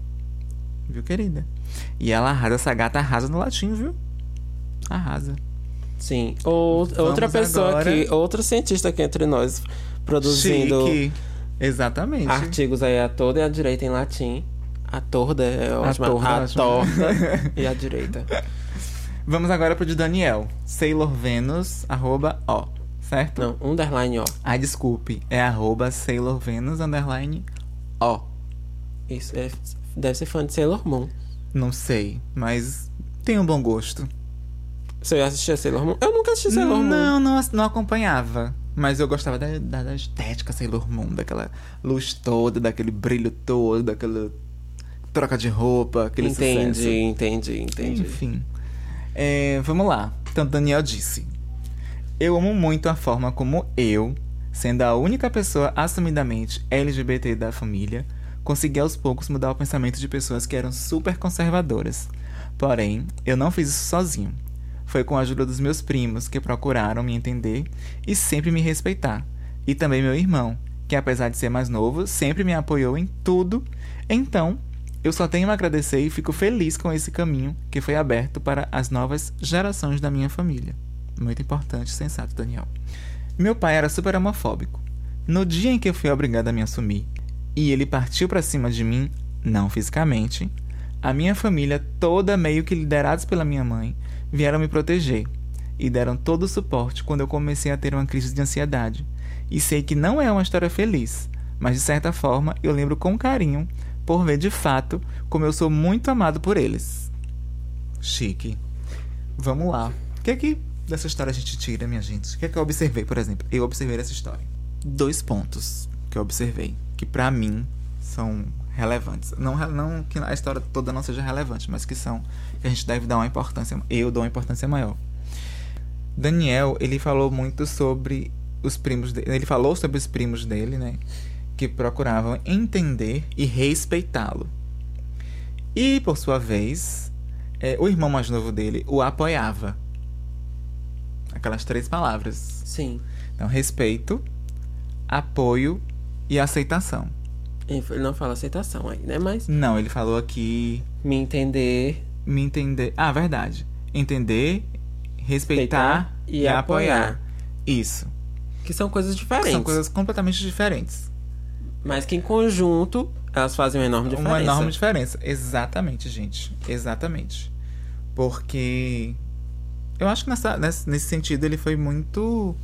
Viu, querida? E ela arrasa, essa gata arrasa no latim, viu? Arrasa. Sim. Ou, outra pessoa agora- aqui, outro cientista aqui entre nós, produzindo Chique. Exatamente. artigos aí à toda e à direita em latim. A torda é ótima. torda é A ótima. torta e a direita. Vamos agora pro de Daniel. Sailor Venus, arroba O. Certo? Não, underline, ó. Ai, desculpe. É arroba Sailor Venus, underline O. Isso, é, deve ser fã de Sailor Moon. Não sei, mas tem um bom gosto. Você assistia Sailor Moon? Eu nunca assisti Sailor Moon. Não, não, não acompanhava. Mas eu gostava da, da, da estética Sailor Moon, daquela luz toda, daquele brilho todo, daquela troca de roupa, aquele entendi, sucesso. entendi, entendi. Enfim. É, vamos lá. Então, Daniel disse: Eu amo muito a forma como eu, sendo a única pessoa assumidamente LGBT da família, consegui aos poucos mudar o pensamento de pessoas que eram super conservadoras. Porém, eu não fiz isso sozinho. Foi com a ajuda dos meus primos que procuraram me entender e sempre me respeitar. E também meu irmão, que apesar de ser mais novo, sempre me apoiou em tudo. Então, eu só tenho a agradecer e fico feliz com esse caminho que foi aberto para as novas gerações da minha família. Muito importante, sensato, Daniel. Meu pai era super homofóbico. No dia em que eu fui obrigada a me assumir e ele partiu para cima de mim, não fisicamente, a minha família, toda meio que liderados pela minha mãe, vieram me proteger e deram todo o suporte quando eu comecei a ter uma crise de ansiedade. E sei que não é uma história feliz, mas de certa forma eu lembro com carinho por ver de fato como eu sou muito amado por eles. Chique. Vamos lá. O que é que dessa história a gente tira, minha gente? O que é que eu observei, por exemplo? Eu observei essa história. Dois pontos que eu observei, que pra mim são relevantes. Não, não que a história toda não seja relevante, mas que são que a gente deve dar uma importância, eu dou uma importância maior. Daniel, ele falou muito sobre os primos dele, ele falou sobre os primos dele, né, que procuravam entender e respeitá-lo. E por sua vez, é, o irmão mais novo dele o apoiava. Aquelas três palavras. Sim. Então, respeito, apoio e aceitação. Ele não fala aceitação aí, né? Mas Não, ele falou aqui me entender, me entender. Ah, verdade. Entender, respeitar, Respeitar e apoiar. Isso. que são coisas diferentes. São coisas completamente diferentes. Mas que em conjunto elas fazem uma enorme diferença. Uma enorme diferença. Exatamente, gente. Exatamente. Porque eu acho que nessa, nesse, sentido ele foi muito.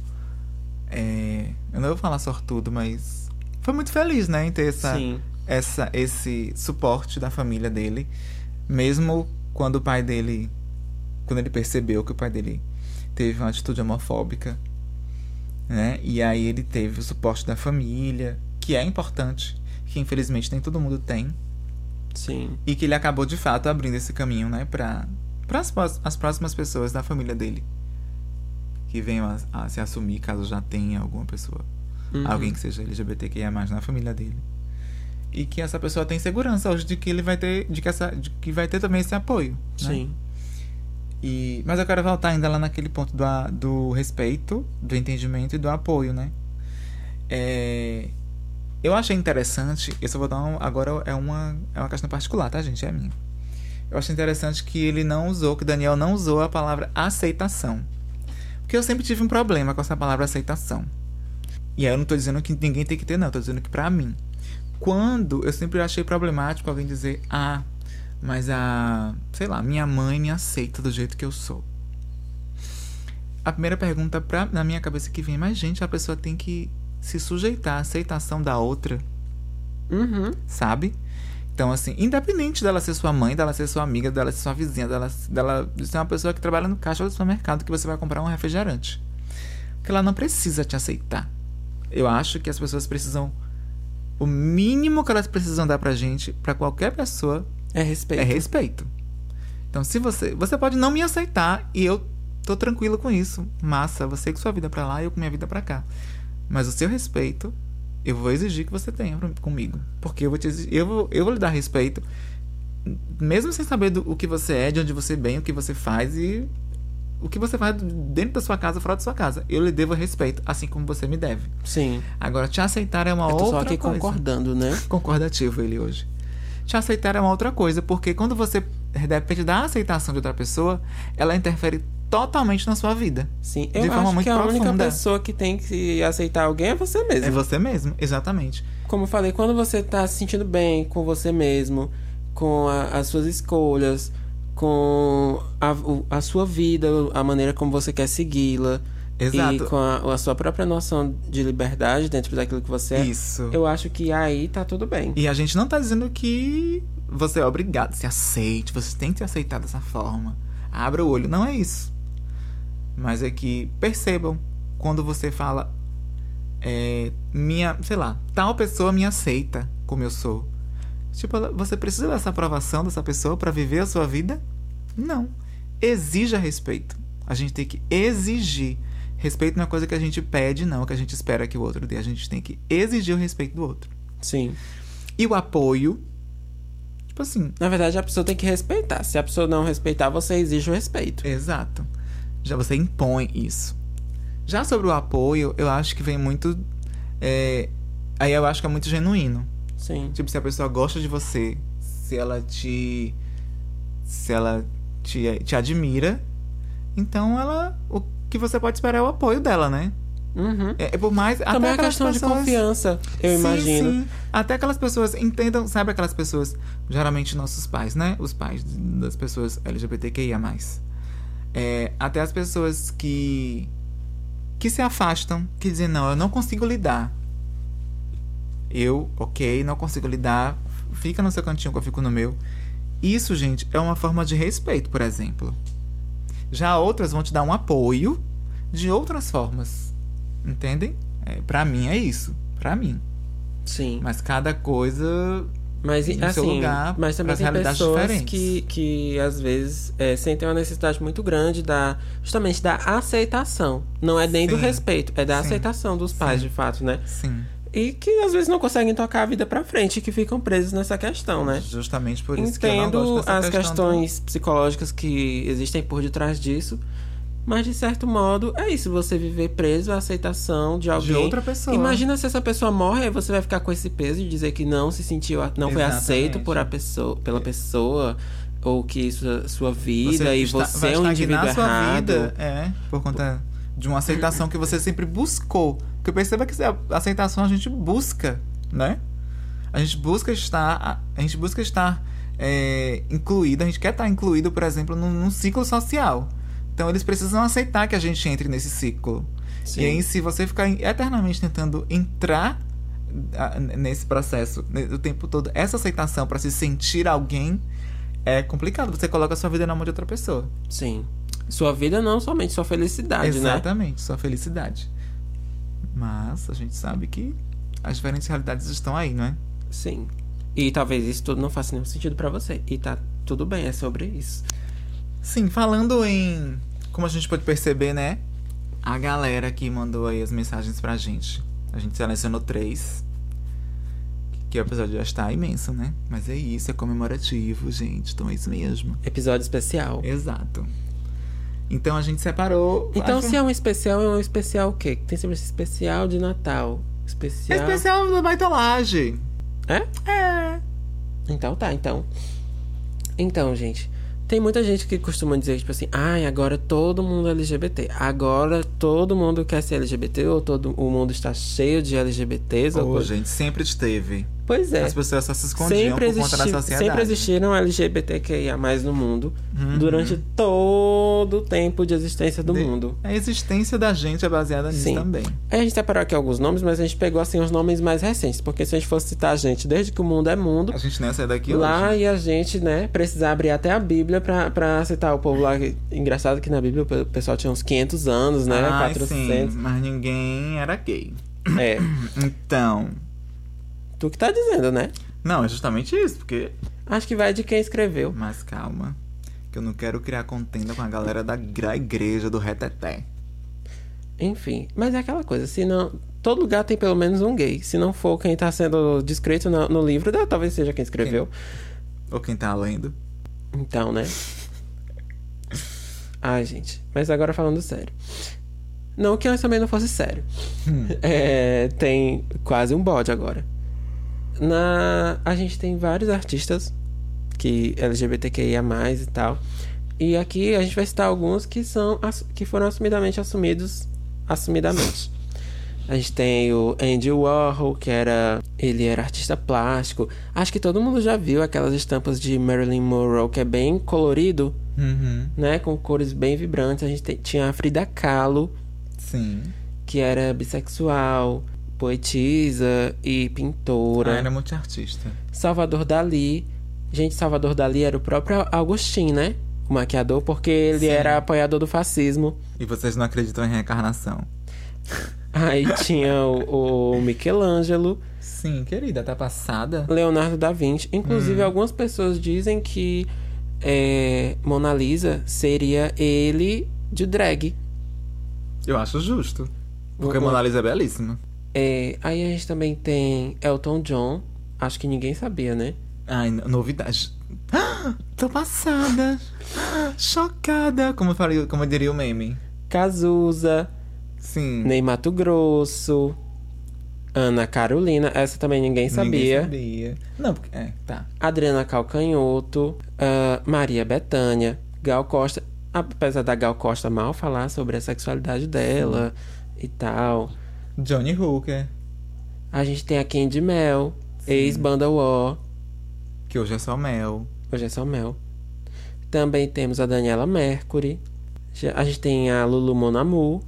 é, eu não vou falar sortudo, mas foi muito feliz, né? Em ter essa, Sim. essa, esse suporte da família dele. Mesmo quando o pai dele. Quando ele percebeu que o pai dele teve uma atitude homofóbica. Né? E aí ele teve o suporte da família, que é importante. que infelizmente nem todo mundo tem. Sim. E que ele acabou de fato abrindo esse caminho, né, para as, as próximas pessoas da família dele. Que venham a, a se assumir caso já tenha alguma pessoa. Uhum. Alguém que seja LGBTQIA na família dele. E que essa pessoa tem segurança hoje de que ele vai ter. De que, essa, de que vai ter também esse apoio. Né? Sim. E, mas eu quero voltar ainda lá naquele ponto do, do respeito, do entendimento e do apoio, né? É, eu achei interessante, eu só vou dar um, agora é uma, é uma questão particular, tá, gente? É minha. Eu achei interessante que ele não usou, que o Daniel não usou a palavra aceitação. Porque eu sempre tive um problema com essa palavra aceitação. E aí eu não tô dizendo que ninguém tem que ter, não. Eu tô dizendo que pra mim. Quando eu sempre achei problemático alguém dizer, ah, mas a, sei lá, minha mãe me aceita do jeito que eu sou. A primeira pergunta pra, na minha cabeça que vem, mas gente, a pessoa tem que se sujeitar à aceitação da outra, Uhum. sabe? Então, assim, independente dela ser sua mãe, dela ser sua amiga, dela ser sua vizinha, dela, dela ser uma pessoa que trabalha no caixa do supermercado que você vai comprar um refrigerante. Porque ela não precisa te aceitar. Eu acho que as pessoas precisam. O mínimo que elas precisam dar pra gente, pra qualquer pessoa, É respeito. é respeito. Então, se você. Você pode não me aceitar e eu tô tranquilo com isso. Massa, você com sua vida pra lá e eu com minha vida pra cá. Mas o seu respeito, eu vou exigir que você tenha comigo. Porque eu vou te exigir, eu vou, eu vou lhe dar respeito, mesmo sem saber do, o que você é, de onde você vem, o que você faz e o que você faz dentro da sua casa, fora da sua casa. Eu lhe devo respeito, assim como você me deve. Sim. Agora, te aceitar é uma Eu tô outra só aqui coisa concordando, né? concordativo ele hoje. Te aceitar é uma outra coisa, porque quando você depende da aceitação de outra pessoa, ela interfere totalmente na sua vida. Sim. De Eu forma acho muito que a única profunda. pessoa que tem que aceitar alguém é você mesmo. É você mesmo, exatamente. Como eu falei, quando você tá se sentindo bem com você mesmo, com a- as suas escolhas, com a, a sua vida, a maneira como você quer segui-la, Exato. e com a, a sua própria noção de liberdade dentro daquilo que você é, Isso. eu acho que aí tá tudo bem. E a gente não tá dizendo que você é obrigado, se aceite, você tem que se aceitar dessa forma. Abra o olho, não é isso. Mas é que percebam quando você fala é, minha, sei lá, tal pessoa me aceita como eu sou. Tipo, você precisa dessa aprovação dessa pessoa pra viver a sua vida? Não. Exija respeito. A gente tem que exigir. Respeito não é coisa que a gente pede, não, que a gente espera que o outro dê. A gente tem que exigir o respeito do outro. Sim. E o apoio. Tipo assim, Na verdade, a pessoa tem que respeitar. Se a pessoa não respeitar, você exige o respeito. exato. Já você impõe isso. Já sobre o apoio, eu acho que vem muito. é, aí eu acho que é muito genuíno. Sim. Tipo, se a pessoa gosta de você, se ela te. Se ela te, te admira, então ela. O que você pode esperar é o apoio dela, né? Uhum. É, por mais. Também até é questão de pessoas- confiança, eu Sim, imagino. sim. Até aquelas pessoas entendam, sabe aquelas pessoas, geralmente nossos pais, né? Os pais das pessoas LGBTQIA. É, até as pessoas que que se afastam, que dizem, não, eu não consigo lidar. Eu, ok, não consigo lidar, fica no seu cantinho que eu fico no meu. Isso, gente, é uma forma de respeito, por exemplo. Já outras vão te dar um apoio de outras formas. Entendem? É, pra mim é isso. Pra mim. Sim. Mas cada coisa. Mas no seu assim, lugar, mas também tem pessoas diferentes. que, que às vezes é, sentem uma necessidade muito grande da justamente da aceitação. Não é nem do Sim. respeito, é da Sim. aceitação dos pais, Sim. de fato, né? Sim. E que às vezes não conseguem tocar a vida pra frente e que ficam presos nessa questão, né? Justamente por isso que eu não Entendo gosto dessa as questões psicológicas que existem por detrás disso, mas de certo modo é isso, você viver preso à aceitação de alguém. de outra pessoa. Imagina se essa pessoa morre, aí você vai ficar com esse peso de dizer que não se sentiu, não foi Exatamente. aceito por a pessoa, pela pessoa, ou que sua, sua vida Você e está- você é um indivíduo sua errado. vida, é, por conta de uma aceitação que você sempre buscou. Porque perceba que a aceitação a gente busca, né? A gente busca estar, a gente busca estar é, incluído, a gente quer estar incluído, por exemplo, num, num ciclo social. Então eles precisam aceitar que a gente entre nesse ciclo. Sim. E aí, se você ficar eternamente tentando entrar ah, nesse processo né, o tempo todo, essa aceitação para se sentir alguém é complicado. Você coloca a sua vida na mão de outra pessoa. Sim. Sua vida não somente sua felicidade, né? Exatamente, sua felicidade. Mas a gente sabe que as diferentes realidades estão aí, não é? Sim. E talvez isso tudo não faça nenhum sentido pra você. E tá tudo bem, é sobre isso. Sim, falando em. Como a gente pode perceber, né? A galera que mandou aí as mensagens pra gente. A gente selecionou três. Que o episódio já está imenso, né? Mas é isso, é comemorativo, gente. Então é isso mesmo. Episódio especial. Exato. Então a gente separou. Então, acho- se é um especial, é um especial o quê? Tem sempre esse especial de Natal. Especial. Especial da baitolagem. É? É. Então tá, então. Então, gente. Tem muita gente que costuma dizer, tipo assim, ai, agora todo mundo é LGBT. Agora todo mundo quer ser LGBT, ou todo o mundo está cheio de LGBTs. ou coisa- gente, sempre esteve. Pois é. As pessoas só se escondiam Sempre, por conta da existi- sociedade. sempre existiram LGBTQIA no mundo Uhum. durante todo o tempo de existência do De- mundo. A existência da gente é baseada nisso Sim. também. A gente separou aqui alguns nomes, mas a gente pegou assim os nomes mais recentes, porque se a gente fosse citar a gente desde que o mundo é mundo, A gente não ia sair daqui lá hoje. e a gente, né, precisar abrir até a Bíblia pra, pra citar o povo lá. Engraçado que na Bíblia o pessoal tinha uns 500 anos, né? Ai, 400. sim, mas ninguém era gay. É, Então. Tu que tá dizendo, né? Não, é justamente isso, porque. Acho que vai de quem escreveu. Mas calma. Que eu não quero criar contenda com a galera da igreja do reteté. Enfim, mas é aquela coisa, se não. Todo lugar tem pelo menos um gay. Se não for quem tá sendo descrito no, no livro, né, talvez seja quem escreveu. Ou quem tá lendo. Então, né? Ai, gente. Mas agora falando sério. Não que antes também não fosse sério. É, tem quase um bode agora. Na, a gente tem vários artistas que LGBTQIA+, e tal. E aqui a gente vai citar alguns que são que foram assumidamente assumidos assumidamente. A gente tem o Andy Warhol, que era ele era artista plástico. Acho que todo mundo já viu aquelas estampas de Marilyn Monroe que é bem colorido, Uhum. né, com cores bem vibrantes. A gente tem- tinha a Frida Kahlo, Sim. que era bissexual, poetisa e pintora. Ah, era multiartista. Salvador Dali. Gente, Salvador Dali era o próprio Agostinho, né? O maquiador, porque ele Sim. era apoiador do fascismo. E vocês não acreditam em reencarnação? Aí tinha o, o Michelangelo, Sim, querida, tá passada? Leonardo da Vinci. Inclusive, algumas pessoas dizem que é, Mona Lisa seria ele de drag. Eu acho justo. Porque. Mona Lisa é belíssima. É, aí a gente também tem Elton John. Acho que ninguém sabia, né? Ai, no- novidade. Ah, Tô passada. Ah, Chocada. Como, falei, como diria o meme. Cazuza, Sim. Ney Mato Grosso, Ana Carolina. Essa também ninguém sabia. Ninguém sabia. Não, porque. É, tá. Adriana Calcanhoto, ah, Maria Bethânia, Gal Costa. Apesar da Gal Costa mal falar sobre a sexualidade dela e tal. Johnny Hooker, A gente tem a Candy Mel, ex-banda War, que hoje é só Mel. hoje é só Mel. Também temos a Daniela Mercury. A gente tem a Lulu Monamu,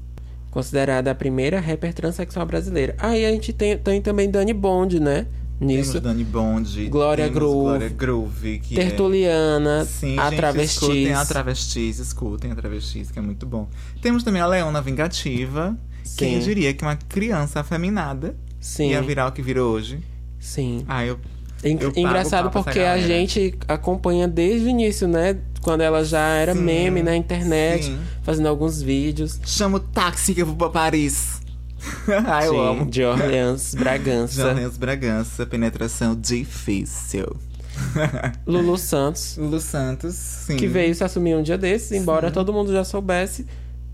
considerada a primeira rapper transexual brasileira. Aí a gente tem, tem também Dani Bond, né? Nisso. Temos Dani Bond. Glória Groove. Glória Groove, que é... Tertuliana, Sim, a gente, Travestis. escutem a Travestis, escutem a Travestis, que é muito bom. Temos também a Leona Vingativa. Quem Sim. diria que uma criança afeminada Sim, ia virar o que virou hoje? sim. Ah, eu... En- Eu Engraçado porque a gente acompanha desde o início, né? Quando ela já era Sim, meme na internet, sim. fazendo alguns vídeos. Chama o táxi que eu vou pra Paris. ah, eu Sim, amo. De Orleans, Bragança. Jornais Bragança, penetração difícil. Lulu Santos, Lulu Santos, sim. que veio se assumir um dia desses, embora todo mundo já soubesse.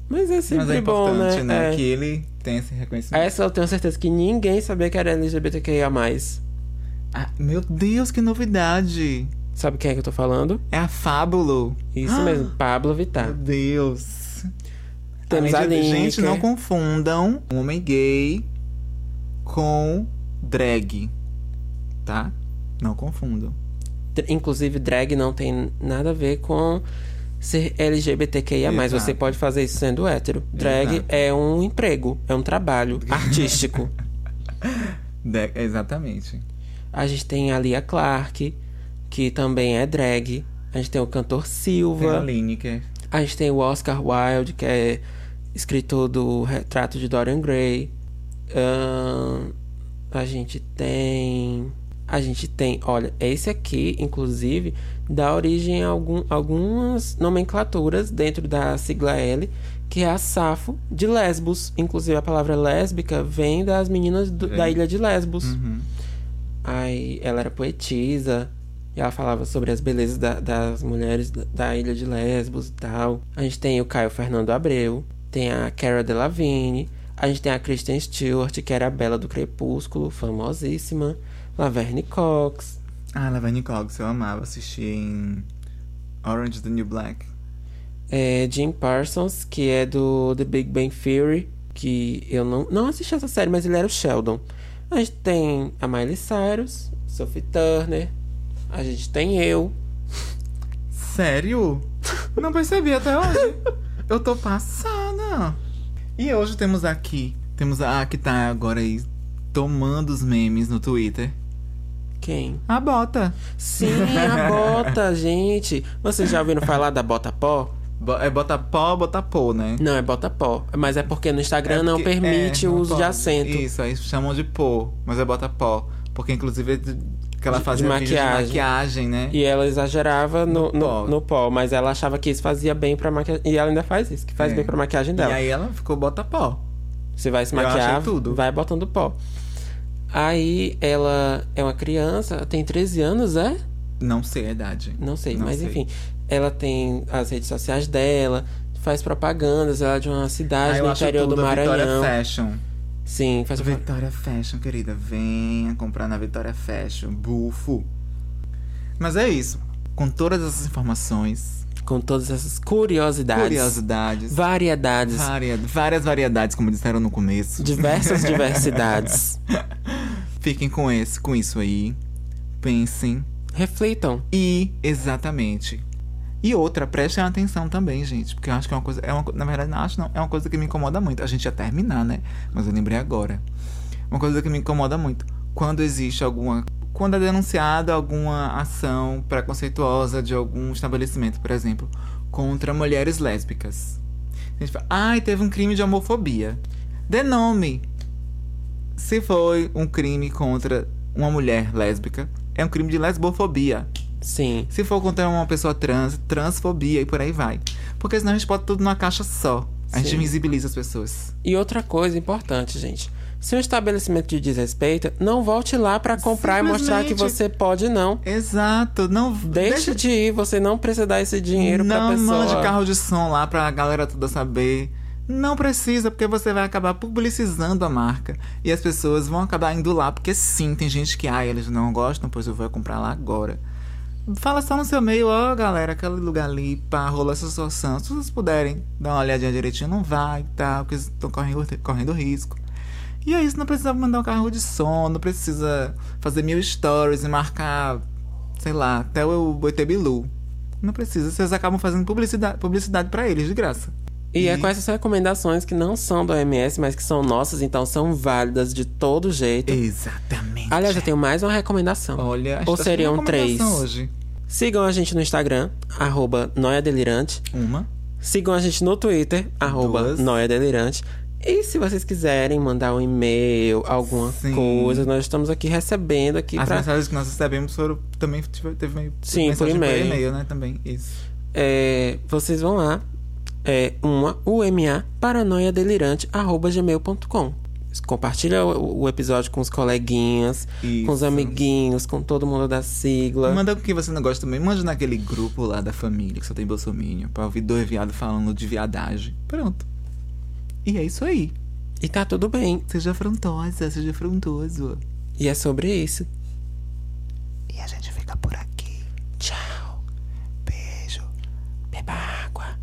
Mas é sempre Mas é bom, importante, né? É. Que ele tem esse reconhecimento. Essa eu tenho certeza que ninguém sabia que era LGBTQIA. Ah, meu Deus, que novidade! Sabe quem é que eu tô falando? É a Fábulo. Isso Ah! mesmo, Pablo Vittar. Meu Deus. Temos a de- Gente, não confundam um homem gay com drag. Tá? Não confundam. Inclusive, drag não tem nada a ver com ser LGBTQIA. Exato. Você pode fazer isso sendo hétero. Drag Exato. é um emprego, é um trabalho artístico. De- Exatamente. a gente tem a Lia Clark, que também é drag. A gente tem o cantor Tem a Silva. Lineker. A gente tem o Oscar Wilde, que é escritor do Retrato de Dorian Gray. A gente tem a gente tem, olha, esse aqui, inclusive, dá origem a algum, algumas nomenclaturas dentro da sigla L, que é a Safo de Lesbos. Inclusive, a palavra lésbica vem das meninas do, da ilha de Lesbos. Uhum. Aí ela era poetisa. E ela falava sobre as belezas da- das mulheres da, da ilha de Lesbos e tal. A gente tem o Caio Fernando Abreu. Tem a Cara Delevingne. A gente tem a Kristen Stewart, que era a Bela do Crepúsculo, famosíssima. Laverne Cox. Ah, Laverne Cox, eu amava assistir em Orange is the New Black. É, Jim Parsons, que é do The Big Bang Theory. Que eu não, não assisti essa série, mas ele era o Sheldon. A gente tem a Miley Cyrus, Sophie Turner. A gente tem eu. Sério? Não percebi até hoje. Eu tô passada. E hoje temos aqui, temos a que tá agora aí tomando os memes no Twitter. Quem? A Bota. Sim, a bota, gente. Vocês já ouviram falar da bota pó? Bo- É bota pó, bota pô, né? Não, é bota pó. Mas é porque no Instagram É não porque- permite é, o não uso de pode. acento. Isso, aí chamam de pô, mas é bota pó. Porque inclusive é de- que ela De- fazia de maquiagem. de maquiagem, né? E ela exagerava no, No pó. no pó, mas ela achava que isso fazia bem pra maquiagem. E ela ainda faz isso, que faz É. bem pra maquiagem E dela. aí ela ficou bota pó. Você vai se Eu maquiar, achei tudo. vai botando pó. Aí ela é uma criança, tem 13 anos, é? Não sei a idade. Não sei, Não mas sei. enfim. Ela tem as redes sociais dela, faz propagandas, ela é de uma cidade Ah, no interior do a Vitória Maranhão. Fashion. Sim, faz propaganda. Vitória Fashion, querida. Venha comprar na Vitória Fashion. Bufo. Mas é isso. Com todas essas informações, Com todas essas curiosidades, curiosidades, variedades, varia- várias variedades, como disseram no começo. diversas diversidades. Fiquem com esse, com isso aí. Pensem. Reflitam. E, exatamente. E outra, prestem atenção também, gente. Porque eu acho que é uma coisa. É uma, na verdade, não acho não. É uma coisa que me incomoda muito. A gente ia terminar, né? Mas eu lembrei agora. Uma coisa que me incomoda muito. Quando existe alguma. Quando é denunciada alguma ação preconceituosa de algum estabelecimento, por exemplo, contra mulheres lésbicas. A gente fala, ai, teve um crime de homofobia. Dê nome. Se foi um crime contra uma mulher lésbica, é um crime de lesbofobia. Sim. Se for contra uma pessoa trans, transfobia e por aí vai. Porque senão a gente bota tudo numa caixa só. A gente Sim. invisibiliza as pessoas. E outra coisa importante, gente. Se um estabelecimento te desrespeita, não volte lá pra comprar e mostrar que você pode, não. Exato. Não Deixe de ir, você não precisa dar esse dinheiro pra Não pessoa. mande carro de som lá pra galera toda saber. Não precisa, porque você vai acabar publicizando a marca. E as pessoas vão acabar indo lá, porque sim, tem gente que, ah, eles não gostam, pois eu vou comprar lá agora. Fala só no seu meio, ó, galera, aquele lugar ali, pá, rolou essa situação. Se vocês puderem dar uma olhadinha direitinho, não vai, tá? Porque estão correndo, correndo risco. E é isso, não precisa mandar um carro de som, não precisa fazer mil stories e marcar, sei lá, até o ET Bilu. Não precisa, vocês acabam fazendo publicidade, publicidade para eles, de graça. E é com essas recomendações que não são do OMS, mas que são nossas, então são válidas de todo jeito. Exatamente. Aliás, eu tenho mais uma recomendação. Olha, Ou está seriam três. recomendação hoje. Sigam a gente no Instagram, arroba Noia Delirante. Uma. Sigam a gente no Twitter, arroba Duas. Noia Delirante. E se vocês quiserem mandar um e-mail, alguma Sim. coisa, nós estamos aqui recebendo aqui As pra... mensagens que nós recebemos foram também tive- teve meio Sim, por e-mail. né? Também. Isso. É, vocês vão lá, é uma UMA paranoiadelirante arroba gmail.com. Compartilha o, o episódio com os coleguinhas, com os Isso. amiguinhos, com todo mundo da sigla. Manda o que você não gosta também. Manda naquele grupo lá da família que só tem bolsominion. Pra ouvir dois viados falando de viadagem. Pronto. E é isso aí. E tá tudo bem. Seja afrontosa, seja afrontoso. E é sobre isso. E a gente fica por aqui. Tchau. Beijo. Beba água.